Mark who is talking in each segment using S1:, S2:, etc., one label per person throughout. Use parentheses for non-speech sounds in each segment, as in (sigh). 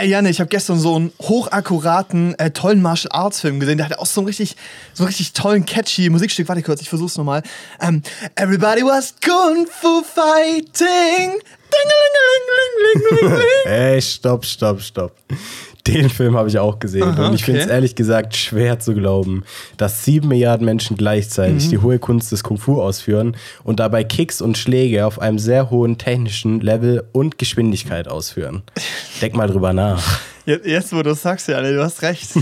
S1: Ey, Janne, ich habe gestern so einen hochakkuraten, äh, tollen Martial Arts Film gesehen. Der hatte auch so einen richtig, so richtig tollen, catchy Musikstück. Warte kurz, ich versuch's nochmal. Ähm, Everybody was Kung Fu Fighting.
S2: Ey, stopp, stopp, stopp. Den Film habe ich auch gesehen.
S1: Aha,
S2: und ich finde es
S1: okay.
S2: ehrlich gesagt schwer zu glauben, dass sieben Milliarden Menschen gleichzeitig
S1: Mhm.
S2: die hohe Kunst des Kung Fu ausführen und dabei Kicks und Schläge auf einem sehr hohen technischen Level und Geschwindigkeit ausführen. Denk mal drüber nach.
S1: Jetzt, wo du sagst, Janne, du hast recht. (laughs)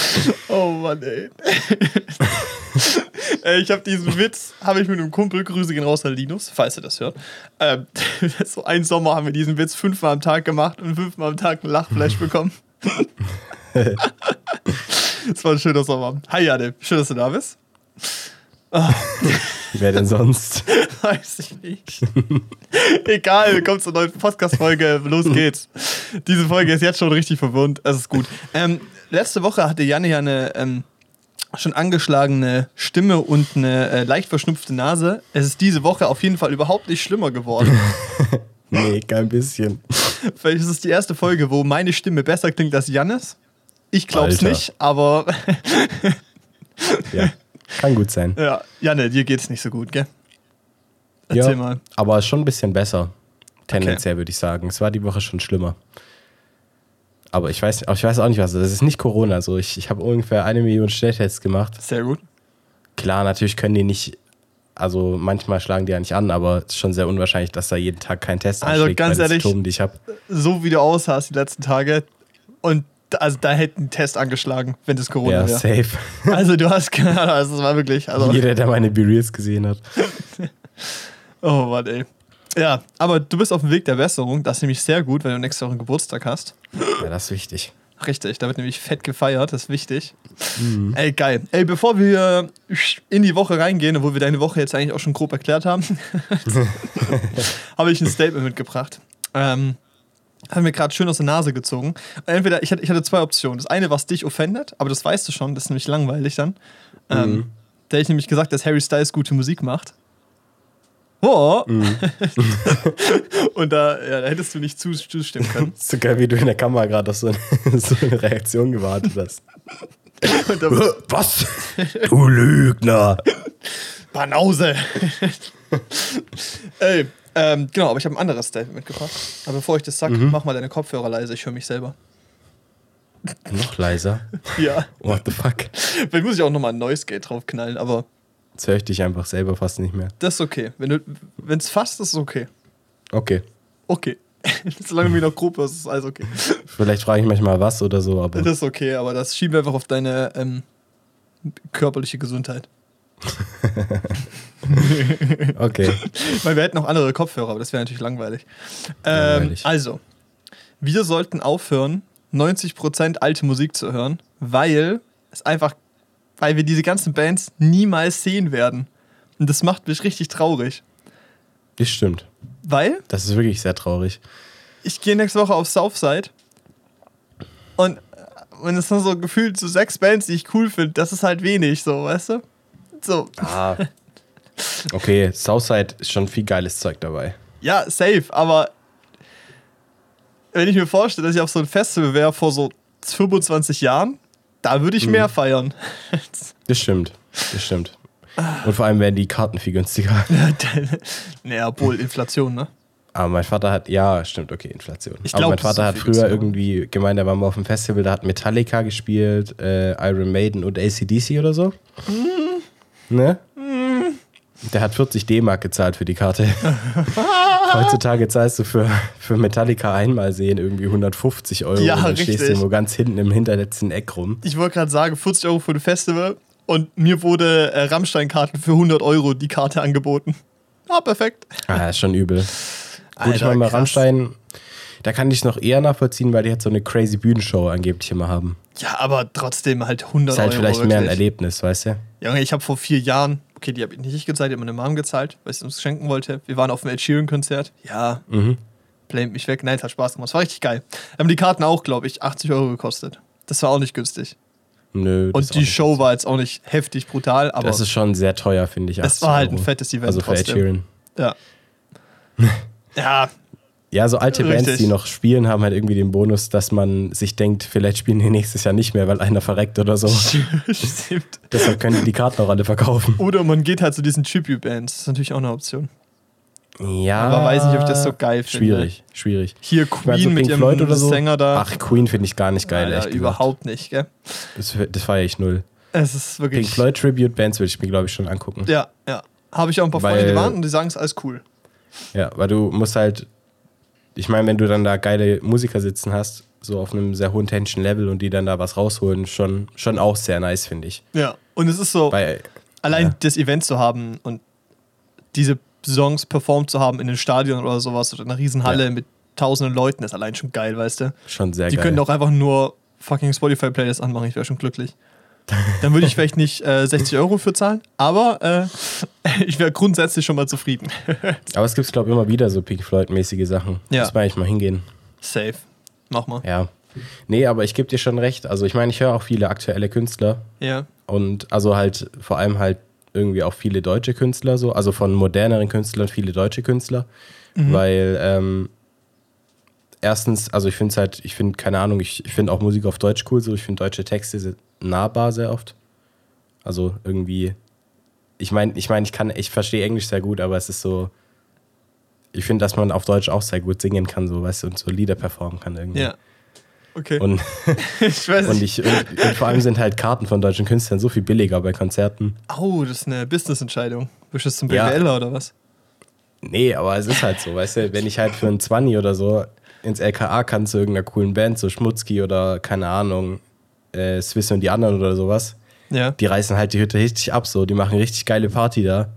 S1: (laughs) oh Mann, ey. (laughs) Ey, ich habe diesen Witz, habe ich mit einem Kumpel, Grüße gehen raus an Linus, falls er das hört. Ähm, (laughs) so einen Sommer haben wir diesen Witz fünfmal am Tag gemacht und fünfmal am Tag einen Lachflash bekommen. das war ein schöner Sommer. Hi Janne, schön, dass du da bist. (laughs)
S2: Wer denn sonst? (laughs)
S1: Weiß ich nicht. Egal, willkommen zur neuen Podcast-Folge. Los geht's. Diese Folge ist jetzt schon richtig verwirrend. Es ist gut. Ähm, letzte Woche hatte Janne ja eine ähm, schon angeschlagene Stimme und eine äh, leicht verschnupfte Nase. Es ist diese Woche auf jeden Fall überhaupt nicht schlimmer geworden. (laughs)
S2: Nee, kein bisschen.
S1: Vielleicht ist es die erste Folge, wo meine Stimme besser klingt als Jannes. Ich glaub's
S2: Alter.
S1: nicht, aber
S2: Ja, kann gut sein.
S1: ja, Janne, dir geht's nicht so gut, gell? Erzähl
S2: ja,
S1: mal.
S2: Aber schon ein bisschen besser. Tendenziell würde ich sagen. Es war die Woche schon schlimmer. Aber ich weiß, ich weiß auch nicht was. Das ist nicht Corona. So, ich, ich habe ungefähr eine Million Schnelltests gemacht.
S1: Sehr gut.
S2: Klar, natürlich können die nicht, also manchmal schlagen die ja nicht an, aber es ist schon sehr unwahrscheinlich, dass da jeden Tag kein Test
S1: Also
S2: anschlägt
S1: ganz ehrlich,
S2: Symptomen, die ich
S1: so wie du aussahst die letzten Tage. Und also da hätte ein Test angeschlagen, wenn das Corona
S2: Ja,
S1: wäre.
S2: safe.
S1: Also du hast keine Ahnung, also das war wirklich. Also,
S2: Jeder, der meine B-Reels gesehen hat. (laughs)
S1: oh Mann, ey. Ja, aber du bist auf dem Weg der Besserung. Das ist nämlich sehr gut, wenn du nächste Woche einen Geburtstag hast.
S2: Ja, das ist wichtig.
S1: Richtig, da wird nämlich fett gefeiert, das ist wichtig. Ey, geil. Ey, bevor wir in die Woche reingehen, obwohl wir deine Woche jetzt eigentlich auch schon grob erklärt haben, (laughs) (laughs) habe ich ein Statement mitgebracht. Ähm, hat mir gerade schön aus der Nase gezogen. Entweder, ich hatte, ich hatte zwei Optionen. Das eine, was dich offendet, aber das weißt du schon, das ist nämlich langweilig dann. Ähm, Da hätte ich nämlich gesagt, dass Harry Styles gute Musik macht. Oh. (laughs) Und da, ja, da hättest du nicht zus- zustimmen können. (laughs)
S2: So geil, wie du in der Kamera gerade auf so eine, (laughs) so eine Reaktion gewartet hast.
S1: Und da,
S2: Was? Du Lügner!
S1: Banause. Ey, ähm, genau, aber ich habe ein anderes Statement mitgebracht. Aber bevor ich das sag, mach mal deine Kopfhörer leise, ich höre mich selber.
S2: Noch leiser. (laughs)
S1: Ja.
S2: What the fuck?
S1: Vielleicht muss ich auch nochmal ein Noise Gate draufknallen, aber
S2: Jetzt höre ich dich einfach selber fast nicht mehr.
S1: das ist okay. Wenn es fast ist, ist es okay.
S2: Okay.
S1: Okay. (laughs) Solange du mich noch grob hörst, ist alles okay.
S2: Vielleicht frage ich manchmal was oder so, aber
S1: Das ist okay, aber das schieben wir einfach auf deine ähm, körperliche Gesundheit. (laughs)
S2: okay.
S1: Weil wir hätten noch andere Kopfhörer, aber das wäre natürlich langweilig. Ähm,
S2: Langweilig.
S1: also, wir sollten aufhören, 90% alte Musik zu hören, weil es einfach, weil wir diese ganzen Bands niemals sehen werden. Und das macht mich richtig traurig.
S2: Das stimmt.
S1: Weil
S2: Das ist wirklich sehr traurig.
S1: ich gehe nächste Woche auf Southside und wenn es dann so gefühlt so sechs Bands, die ich cool finde, das ist halt wenig, so, weißt du? So,
S2: Ah. Okay, Southside ist schon viel geiles Zeug dabei.
S1: Ja, safe, aber wenn ich mir vorstelle, dass ich auf so ein Festival wäre vor so 25 Jahren, da würde ich mehr feiern. (laughs)
S2: Das stimmt. Das stimmt. Und vor allem werden die Karten viel günstiger. (laughs)
S1: naja, obwohl Inflation, ne?
S2: Aber mein Vater hat, ja, stimmt, okay, Inflation.
S1: Ich
S2: Aber
S1: glaub,
S2: mein
S1: das ist
S2: Vater hat früher irgendwie gemeint, er war mal auf dem Festival, da hat Metallica gespielt, äh, Iron Maiden und ACDC oder so.
S1: Mhm.
S2: Ne? Der hat 40 D-Mark gezahlt für die Karte. (laughs) Heutzutage zahlst du für, für Metallica einmal sehen irgendwie 150 Euro.
S1: Ja,
S2: und dann stehst du
S1: richtig.
S2: irgendwo ganz hinten im hinterletzten Eck rum.
S1: Ich wollte gerade sagen, 40 Euro für ein Festival und mir wurde äh, Rammstein-Karten für 100 Euro die Karte angeboten. Ah, perfekt.
S2: Ah, ist schon übel. Gut, ich
S1: Alter,
S2: meine. Rammstein, da kann ich es noch eher nachvollziehen, weil die halt so eine crazy Bühnenshow angeblich immer haben.
S1: Ja, aber trotzdem halt 100
S2: Ist halt
S1: Euro.
S2: vielleicht mehr ein
S1: wirklich.
S2: Erlebnis, weißt du?
S1: Junge, ich habe vor vier Jahren, okay, die habe ich nicht ich gezahlt, die hat meine Mom gezahlt, weil sie uns schenken wollte. Wir waren auf dem Ed Sheeran-Konzert. Ja,
S2: Mhm.
S1: blamet mich weg. Nein, es hat Spaß gemacht. Es war richtig geil. Haben die Karten auch, glaube ich, 80 Euro gekostet. Das war auch nicht günstig.
S2: Nö. das
S1: Und die Show war jetzt auch nicht heftig brutal, aber
S2: Das ist schon sehr teuer, finde ich. 80
S1: war halt ein
S2: Euro.
S1: fettes Event
S2: Also für Ed
S1: trotzdem.
S2: Sheeran.
S1: ja. (laughs) ja,
S2: Ja, so alte Bands,
S1: Richtig.
S2: die noch spielen, haben halt irgendwie den Bonus, dass man sich denkt, vielleicht spielen die nächstes Jahr nicht mehr, weil einer verreckt oder so. (laughs)
S1: Stimmt.
S2: Deshalb können die die Karten auch alle verkaufen.
S1: Oder man geht halt zu diesen Tribute-Bands. Das ist natürlich auch eine Option.
S2: Ja.
S1: Aber weiß nicht, ob ich das so geil finde.
S2: Schwierig, schwierig.
S1: Hier
S2: Ich mein,
S1: Queen
S2: so
S1: mit ihrem
S2: Floyd oder so.
S1: Sänger da.
S2: Ach, Queen finde ich gar nicht geil,
S1: Alter,
S2: echt gesagt.
S1: überhaupt nicht, gell?
S2: Das, das feiere ich null.
S1: Es ist wirklich.
S2: Pink Floyd Tribute Bands würde ich mir, glaube ich, schon angucken.
S1: Ja, ja. Habe ich auch ein paar Freunde,
S2: Weil-
S1: die waren und die sagen, es ist alles cool.
S2: Ja, weil du musst halt, ich meine, wenn du dann da geile Musiker sitzen hast, so auf einem sehr hohen Tension Level und die dann da was rausholen, schon, schon auch sehr nice, finde ich.
S1: Ja. Und es ist so,
S2: Weil,
S1: allein
S2: ja.
S1: das Event zu haben und diese Songs performt zu haben in einem Stadion oder sowas oder in einer Riesenhalle
S2: Ja.
S1: mit tausenden Leuten, ist allein schon geil, weißt du?
S2: schon sehr
S1: Die
S2: geil.
S1: könnten auch einfach nur fucking Spotify-Playlists anmachen, ich wäre schon glücklich. Dann würde ich vielleicht nicht äh, 60 Euro für zahlen, aber äh, (laughs) ich wäre grundsätzlich schon mal zufrieden. (laughs)
S2: Aber es gibt, glaube ich, immer wieder so Pink Floyd-mäßige Sachen.
S1: Ja.
S2: Muss man eigentlich mal hingehen.
S1: Safe. Mach mal.
S2: Ja. Nee, aber ich gebe dir schon recht. Also ich meine, ich höre auch viele aktuelle Künstler
S1: Ja.
S2: und also halt vor allem halt irgendwie auch viele deutsche Künstler so, also von moderneren Künstlern viele deutsche Künstler, weil ähm, erstens, also ich finde es halt, ich finde, keine Ahnung, ich, ich finde auch Musik auf Deutsch cool, so ich finde deutsche Texte nahbar sehr oft. Also irgendwie, ich meine, ich meine, ich kann, ich verstehe Englisch sehr gut, aber es ist so, ich finde, dass man auf Deutsch auch sehr gut singen kann, so, weißt du, und so Lieder performen kann irgendwie.
S1: Ja. Okay.
S2: Und, (laughs)
S1: ich weiß
S2: und, ich, und, und vor allem sind halt Karten von deutschen Künstlern so viel billiger bei Konzerten.
S1: Oh, das ist eine Business-Entscheidung. Bist du zum
S2: Ja.
S1: BWLer oder was?
S2: Nee, aber es ist halt so, weißt du, wenn ich halt für einen 20 oder so ins LKA kann zu irgendeiner coolen Band, so Schmutzki oder keine Ahnung, äh, Swiss und die anderen oder sowas,
S1: Ja.
S2: die reißen halt die Hütte richtig ab, so, die machen richtig geile Party da.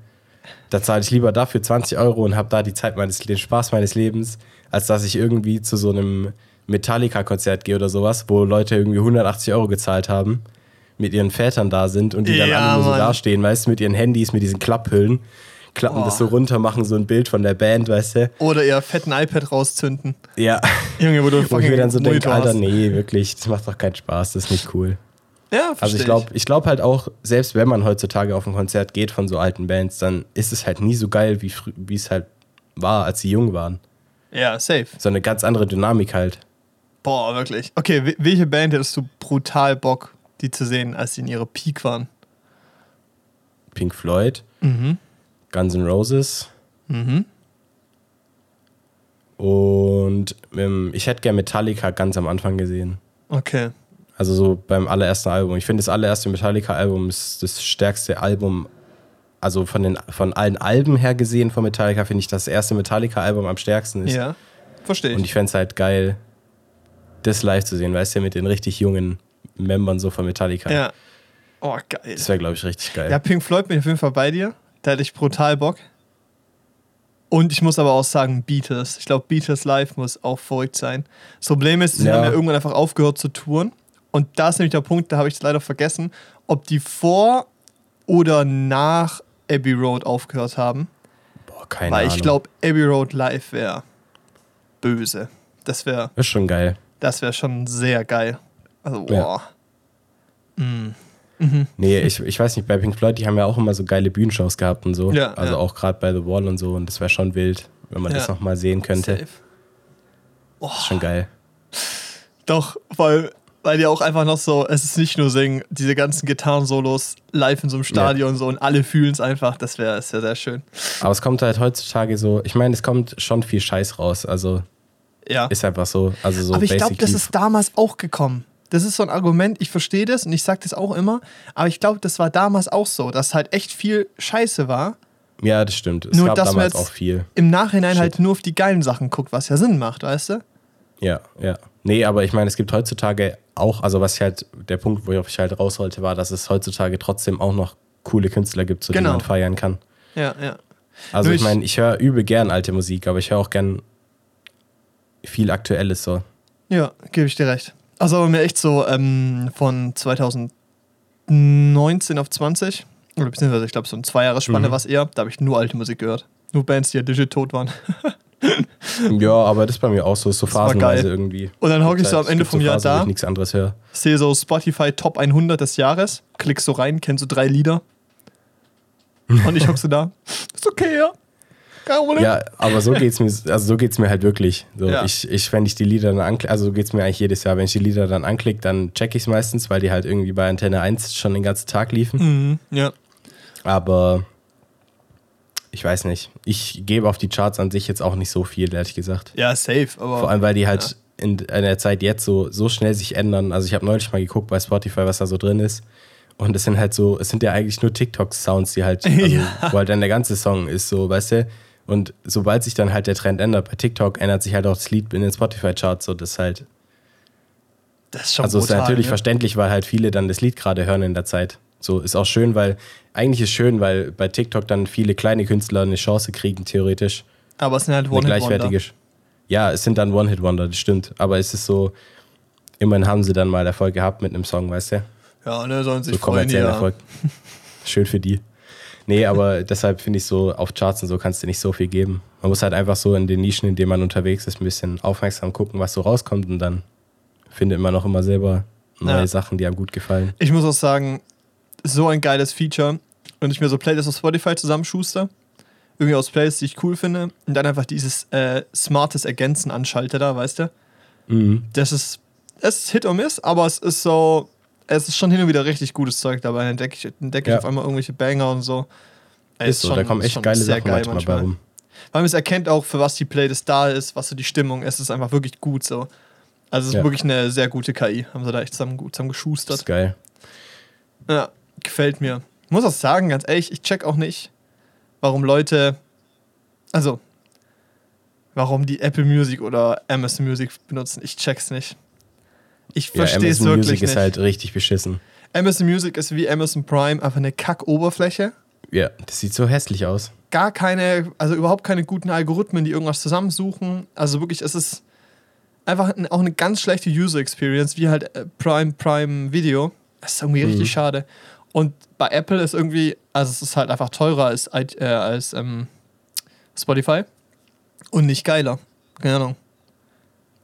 S2: Da zahle ich lieber dafür 20 Euro und habe da die Zeit meines, den Spaß meines Lebens, als dass ich irgendwie zu so einem Metallica-Konzert gehe oder sowas, wo Leute irgendwie 180 Euro gezahlt haben, mit ihren Vätern da sind und die dann
S1: Ja,
S2: alle nur so dastehen, weißt du, mit ihren Handys, mit diesen Klapphüllen, klappen
S1: Boah.
S2: das so runter, machen so ein Bild von der Band, weißt du.
S1: Oder eher fetten iPad rauszünden.
S2: Ja,
S1: Junge, wo du (laughs)
S2: wo ich mir dann so denke, Alter, nee, wirklich, das macht doch keinen Spaß, das ist nicht cool.
S1: Ja,
S2: Also ich glaube ich glaub halt auch, selbst wenn man heutzutage auf ein Konzert geht von so alten Bands, dann ist es halt nie so geil, wie es halt war, als sie jung waren.
S1: Ja, safe.
S2: So eine ganz andere Dynamik halt.
S1: Boah, wirklich. Okay, wel- welche Band hättest du brutal Bock, die zu sehen, als sie in ihrer Peak waren?
S2: Pink Floyd,
S1: Mhm.
S2: Guns N' Roses
S1: Mhm.
S2: und ähm, ich hätte gern Metallica ganz am Anfang gesehen.
S1: Okay.
S2: Also so beim allerersten Album. Ich finde, das allererste Metallica-Album ist das stärkste Album. Also von, den, von allen Alben her gesehen von Metallica finde ich das erste Metallica-Album am stärksten ist.
S1: Ja, verstehe ich.
S2: Und ich fände es halt geil, das live zu sehen, weißt du, mit den richtig jungen Membern so von Metallica.
S1: ja. Oh, geil.
S2: Das wäre, glaube ich, richtig geil.
S1: Ja, Pink Floyd bin ich auf jeden Fall bei dir. Da hätte ich brutal Bock. Und ich muss aber auch sagen, Beatles. Ich glaube, Beatles live muss auch verrückt sein. Das Problem ist, sie
S2: Ja.
S1: haben ja irgendwann einfach aufgehört zu touren. Und da ist nämlich der Punkt, da habe ich es leider vergessen, ob die vor oder nach Abbey Road aufgehört haben.
S2: Boah, keine
S1: Weil
S2: Ahnung.
S1: ich glaube, Abbey Road live wäre böse. Das wäre
S2: Ist schon geil.
S1: das wär schon sehr geil. Also,
S2: Ja.
S1: Boah.
S2: Nee, ich, ich weiß nicht, bei Pink Floyd, die haben ja auch immer so geile Bühnenshows gehabt und so.
S1: Ja,
S2: also
S1: ja.
S2: auch gerade bei The Wall und so. Und das wäre schon wild, wenn man das
S1: Ja.
S2: nochmal sehen könnte.
S1: Safe.
S2: Ist schon geil.
S1: Doch, weil, weil die auch einfach noch so, es ist nicht nur singen, diese ganzen Gitarren-Solos live in so einem Stadion so und alle fühlen es einfach, das wäre wär sehr schön.
S2: Aber es kommt halt heutzutage so, ich meine, es kommt schon viel Scheiß raus. Also
S1: Ja.
S2: ist einfach so. Also so
S1: aber ich glaube, das ist damals auch gekommen. Das ist so ein Argument, ich verstehe das und ich sage das auch immer, aber ich glaube, das war damals auch so, dass halt echt viel Scheiße war.
S2: Ja, das stimmt. Es
S1: Nur,
S2: gab
S1: dass man
S2: damals
S1: jetzt-
S2: auch viel.
S1: Im Nachhinein
S2: Shit.
S1: halt nur auf die geilen Sachen guckt, was ja Sinn macht, weißt du?
S2: Ja, ja. Nee, aber ich meine, es gibt heutzutage auch, also was ich halt, der Punkt, worauf ich halt raus wollte, war, dass es heutzutage trotzdem auch noch coole Künstler gibt, zu
S1: Genau.
S2: denen man feiern kann.
S1: Ja, ja.
S2: Also
S1: Nur
S2: ich
S1: ich-
S2: meine, ich höre übel gern alte Musik, aber ich höre auch gern viel Aktuelles so.
S1: Ja, gebe ich dir recht. Also aber mir echt so ähm, von 2019 auf 20, oder beziehungsweise ich glaube so ein Zweijahrespanne
S2: Mhm.
S1: war es eher, da habe ich nur alte Musik gehört. Nur Bands, die ja digit tot waren. (laughs)
S2: Ja, aber das ist bei mir auch so, ist so phasenweise irgendwie.
S1: Und dann hocke ich so am
S2: Es
S1: Ende vom Jahr
S2: Phasen, wo
S1: da,
S2: nichts anderes
S1: sehe so Spotify Top 100 des Jahres, klickst so rein, kennst so drei Lieder. Und ich hocke so da. Ist okay, ja. Kein Problem.
S2: Ja, aber so geht's mir, also so geht's mir halt wirklich. So,
S1: Ja.
S2: ich, ich, wenn ich die Lieder dann anklicke, also so geht's mir eigentlich jedes Jahr, wenn ich die Lieder dann anklicke, dann check ich's meistens, weil die halt irgendwie bei Antenne 1 schon den ganzen Tag liefen.
S1: Mhm, ja.
S2: Aber ich weiß nicht. Ich gebe auf die Charts an sich jetzt auch nicht so viel, ehrlich gesagt.
S1: Ja, safe, aber.
S2: Vor allem, weil die halt in, in der Zeit jetzt so, so schnell sich ändern. Also ich habe neulich mal geguckt bei Spotify, was da so drin ist. Und es sind halt so, es sind ja eigentlich nur TikTok-Sounds, die halt, (laughs) also,
S1: Ja.
S2: wo halt dann der ganze Song ist, so, weißt du? Und sobald sich dann halt der Trend ändert, bei TikTok ändert sich halt auch das Lied in den Spotify-Charts, so das ist halt,
S1: das ist schon
S2: also ist
S1: brutal,
S2: natürlich
S1: ne?
S2: verständlich, weil halt viele dann das Lied gerade hören in der Zeit. So ist auch schön, weil eigentlich ist schön, weil bei TikTok dann viele kleine Künstler eine Chance kriegen, theoretisch.
S1: Aber es sind halt One-Hit-Wonder.
S2: Ja, es sind dann One-Hit-Wonder, das stimmt. Aber es ist so, immerhin haben sie dann mal Erfolg gehabt mit einem Song, weißt du?
S1: Ja, ne, sollen sich
S2: So
S1: freuen hier.
S2: Erfolg. (laughs) Schön für die. Nee, aber deshalb finde ich so, auf Charts und so kannst du nicht so viel geben. Man muss halt einfach so in den Nischen, in denen man unterwegs ist, ein bisschen aufmerksam gucken, was so rauskommt und dann findet man auch immer selber neue
S1: Ja.
S2: Sachen, die einem gut gefallen.
S1: Ich muss auch sagen, so ein geiles Feature. Wenn ich mir so Playlists auf Spotify zusammenschuster, irgendwie aus Playlists, die ich cool finde, und dann einfach dieses äh, smartes Ergänzen anschalte da, weißt du?
S2: Mhm.
S1: Das ist, es ist Hit or Miss, aber es ist so, es ist schon hin und wieder richtig gutes Zeug dabei. Dann entdecke ich, entdecke
S2: Ja.
S1: ich auf einmal irgendwelche Banger und so. Ey,
S2: Ist so, da kommen
S1: ist
S2: echt
S1: schon
S2: geile
S1: sehr
S2: Sachen
S1: geil
S2: manchmal, bei rum.
S1: Weil man es erkennt auch, für was die Playlist da ist, was so die Stimmung ist. Es ist einfach wirklich gut so. Also es ist
S2: Ja.
S1: wirklich eine sehr gute KI. Haben sie da echt zusammen, gut zusammen geschustert.
S2: ist geil.
S1: Ja, gefällt mir. Ich muss auch sagen, ganz ehrlich, ich check auch nicht, warum Leute, also, warum die Apple Music oder Amazon Music benutzen. Ich check's nicht. Ich
S2: Ja,
S1: verstehe es
S2: Amazon
S1: wirklich
S2: Music
S1: nicht.
S2: ist halt richtig beschissen.
S1: Amazon Music ist wie Amazon Prime, einfach eine Kack-Oberfläche.
S2: Ja, das sieht so hässlich aus.
S1: Gar keine, also überhaupt keine guten Algorithmen, die irgendwas zusammensuchen. Also wirklich, es ist einfach ein, auch eine ganz schlechte User Experience, wie halt äh, Prime, Prime Video. Das ist irgendwie
S2: Mhm.
S1: richtig schade. Und bei Apple ist irgendwie, also es ist halt einfach teurer als, äh, als ähm, Spotify und nicht geiler. Keine Ahnung.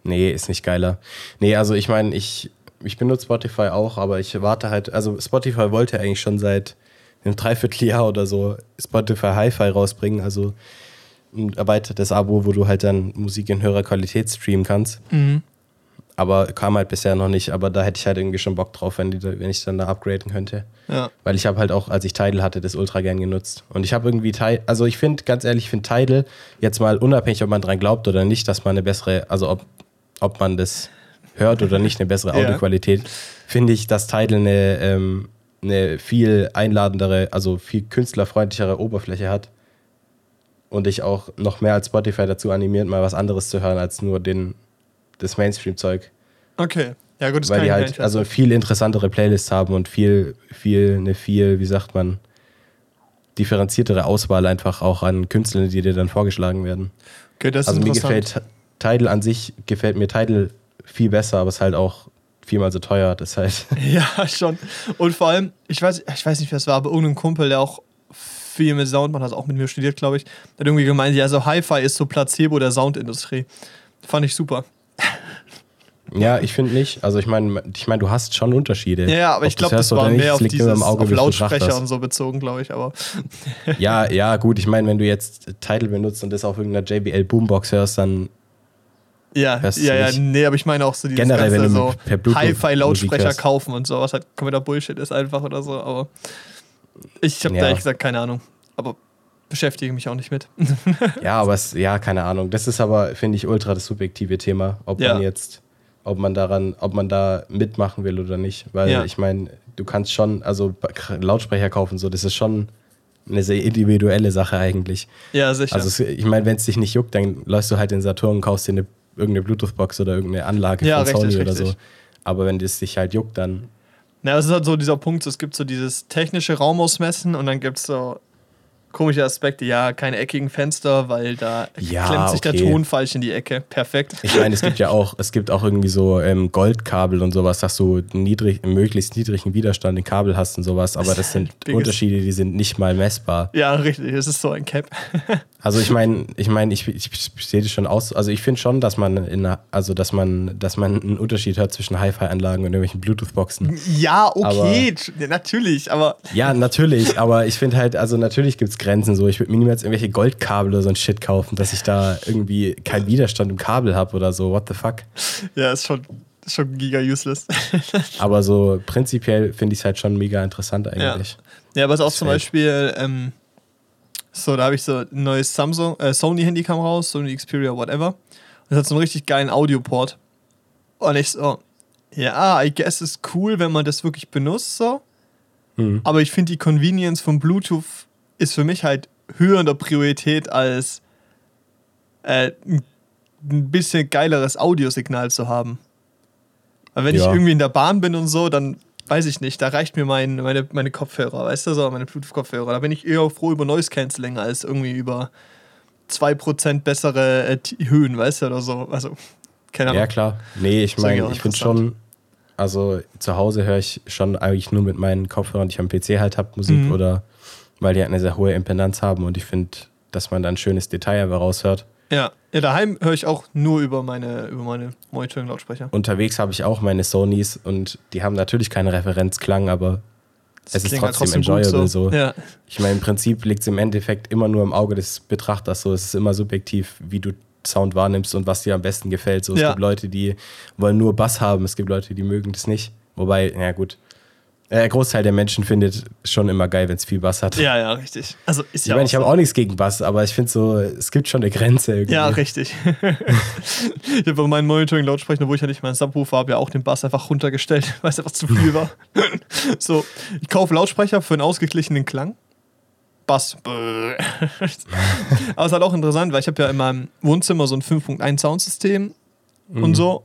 S2: Nee, ist nicht geiler. Nee, also ich meine, ich, ich benutze Spotify auch, aber ich warte halt, also Spotify wollte eigentlich schon seit einem Dreivierteljahr oder so Spotify Hi-Fi rausbringen, also ein erweitertes Abo, wo du halt dann Musik in höherer Qualität streamen kannst.
S1: Mhm.
S2: Aber kam halt bisher noch nicht, aber da hätte ich halt irgendwie schon Bock drauf, wenn, die, wenn ich dann da upgraden könnte.
S1: Ja.
S2: Weil ich habe halt auch, als ich Tidal hatte, das ultra gern genutzt. Und ich habe irgendwie Tidal, also ich finde, ganz ehrlich, ich finde Tidal jetzt mal unabhängig, ob man dran glaubt oder nicht, dass man eine bessere, also ob, ob man das hört oder nicht, eine bessere
S1: Ja.
S2: Audioqualität, finde ich, dass Tidal eine, ähm, eine viel einladendere, also viel künstlerfreundlichere Oberfläche hat. Und ich auch noch mehr als Spotify dazu animiert, mal was anderes zu hören, als nur den, das Mainstream-Zeug
S1: Okay. Ja, gut, das
S2: weil die halt also viel interessantere Playlists haben und viel, viel, eine viel, wie sagt man, differenziertere Auswahl einfach auch an Künstlern, die dir dann vorgeschlagen werden.
S1: okay, das ist
S2: also mir gefällt Tidal an sich, gefällt mir Tidal viel besser, aber es ist halt auch viermal so teuer. Das ist halt, (laughs)
S1: Ja, schon. Und vor allem, ich weiß, ich weiß nicht, wer es war, aber irgendein Kumpel, der auch viel mit Sound macht, hat auch mit mir studiert, glaube ich, hat irgendwie gemeint, ja, so Hi-Fi ist so Placebo der Soundindustrie. Fand ich super.
S2: ja, ich finde nicht. Also ich meine, ich meine, du hast schon Unterschiede.
S1: Ja, aber ich glaube, das war mehr auf, dieses,
S2: Auge
S1: auf Lautsprecher und so bezogen, glaube ich. Aber
S2: Ja, ja, gut. Ich meine, wenn du jetzt Tidal benutzt und das auf irgendeiner JBL Boombox hörst, dann
S1: ja,
S2: Hörst
S1: ja, ja, nee, aber ich meine auch so dieses
S2: Generell,
S1: ganze
S2: wenn du
S1: so Hi-Fi-Lautsprecher kaufen und so, was halt kompletter Bullshit ist einfach oder so. Aber ich habe
S2: Ja.
S1: da ehrlich gesagt keine Ahnung. Aber beschäftige mich auch nicht mit. (laughs)
S2: Ja, aber es, ja, keine Ahnung. Das ist aber, finde ich, ultra das subjektive Thema, ob
S1: Ja.
S2: man jetzt, ob man daran, ob man da mitmachen will oder nicht. Weil
S1: Ja.
S2: ich meine, du kannst schon, also Lautsprecher kaufen, so, das ist schon eine sehr individuelle Sache eigentlich.
S1: ja, sicher.
S2: Also ich meine, wenn es dich nicht juckt, dann läufst du halt in Saturn und kaufst dir eine, irgendeine Bluetooth-Box oder irgendeine Anlage
S1: Ja,
S2: von Sony
S1: richtig,
S2: oder so.
S1: richtig.
S2: Aber wenn es dich halt juckt, dann
S1: Na, es ist halt so dieser Punkt, es gibt so dieses technische Raumausmessen und dann gibt es so komische Aspekte, ja, keine eckigen Fenster, weil da
S2: Ja,
S1: klemmt sich der
S2: okay.
S1: Ton falsch in die Ecke. Perfekt.
S2: Ich meine, es gibt ja auch, es gibt auch irgendwie so ähm, Goldkabel und sowas, dass du niedrig, möglichst niedrigen Widerstand in Kabel hast und sowas, aber das sind (laughs) Unterschiede, die sind nicht mal messbar.
S1: Ja, richtig, es ist so ein Cap. (laughs)
S2: Also ich meine, ich meine, ich, ich, ich sehe das schon aus. Also ich finde schon, dass man in also dass man, dass man einen Unterschied hört zwischen Hi-Fi-Anlagen und irgendwelchen Bluetooth-Boxen.
S1: Ja, okay, ja, natürlich, aber
S2: Ja, natürlich, aber ich finde halt, also natürlich gibt es Grenzen. So, ich würde mir niemals irgendwelche Goldkabel oder so ein Shit kaufen, dass ich da irgendwie keinen Widerstand im Kabel habe oder so. What the fuck?
S1: Ja, ist schon, ist schon giga useless. (laughs)
S2: Aber so prinzipiell finde ich es halt schon mega interessant eigentlich.
S1: Ja, aber es ist auch zum
S2: fällt.
S1: Beispiel, ähm, so, da habe ich so ein neues Samsung, äh, Sony-Handy kam raus, Sony Xperia, whatever. Das hat so einen richtig geilen Audioport. Und ich so, ja, I guess ist cool, wenn man das wirklich benutzt, so.
S2: Mhm.
S1: Aber ich finde die Convenience von Bluetooth ist für mich halt höher in der Priorität als äh, ein bisschen geileres Audiosignal zu haben. Weil wenn ich
S2: Ja.
S1: irgendwie in der Bahn bin und so, dann weiß ich nicht, da reicht mir mein, meine, meine Kopfhörer, weißt du, so meine Bluetooth-Kopfhörer. Da bin ich eher froh über Noise Cancelling als irgendwie über 2% bessere äh, Höhen, weißt du, oder so. Also, keine Ahnung.
S2: Ja, klar. Nee, ich meine, ich
S1: interessant.
S2: schon, also zu Hause höre ich schon eigentlich nur mit meinen Kopfhörern, die ich am PC halt habe, Musik
S1: Mhm.
S2: oder weil die halt eine sehr hohe Impedanz haben und ich finde, dass man da ein schönes Detail einfach raushört.
S1: Ja. ja, daheim höre ich auch nur über meine, über meine Monitoring-Lautsprecher.
S2: Unterwegs habe ich auch meine Sonys und die haben natürlich keinen Referenzklang, aber
S1: Das
S2: es ist
S1: halt
S2: trotzdem
S1: gut
S2: enjoyable so.
S1: Ja.
S2: Ich meine, im Prinzip liegt es im Endeffekt immer nur im Auge des Betrachters. So, es ist immer subjektiv, wie du Sound wahrnimmst und was dir am besten gefällt. So, es
S1: Ja.
S2: gibt Leute, die wollen nur Bass haben, es gibt Leute, die mögen das nicht. Wobei, ja gut, der Großteil der Menschen findet schon immer geil, wenn es viel Bass hat.
S1: ja, ja, richtig. Also ist
S2: ich
S1: ja
S2: meine, ich habe auch nichts gegen Bass, aber ich finde so, es gibt schon eine Grenze irgendwie.
S1: Ja, richtig. ich habe bei meinen Monitoring-Lautsprechern, wo ich ja nicht meinen Subwoofer habe, ja auch den Bass einfach runtergestellt, (laughs) weil es einfach zu viel war. (laughs) so, ich kaufe Lautsprecher für einen ausgeglichenen Klang. Bass. (laughs) Aber es ist halt auch interessant, weil ich habe ja in meinem Wohnzimmer so ein 5.1 Soundsystem und so.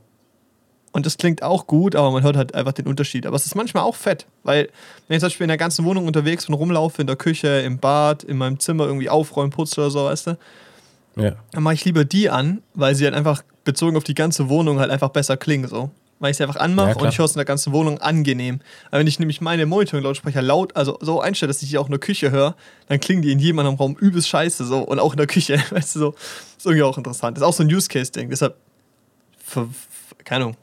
S1: Und das klingt auch gut, aber man hört halt einfach den Unterschied. Aber es ist manchmal auch fett, weil wenn ich zum Beispiel in der ganzen Wohnung unterwegs bin, rumlaufe, in der Küche, im Bad, in meinem Zimmer irgendwie aufräumen, putze oder so, weißt du,
S2: Ja.
S1: dann mache ich lieber die an, weil sie halt einfach bezogen auf die ganze Wohnung halt einfach besser klingen so. Weil ich sie einfach
S2: Ja,
S1: anmache
S2: klar.
S1: und ich höre es in der ganzen Wohnung angenein. Aber wenn ich nämlich meine Monitoring-Lautsprecher laut, also so einstelle, dass ich die auch in der Küche höre, dann klingen die in jedem anderen Raum übelst scheiße so und auch in der Küche, (laughs) weißt du so. Ist irgendwie auch interessant. Ist auch so ein Use-Case-Ding. Deshalb, ver- f- keine Ahnung.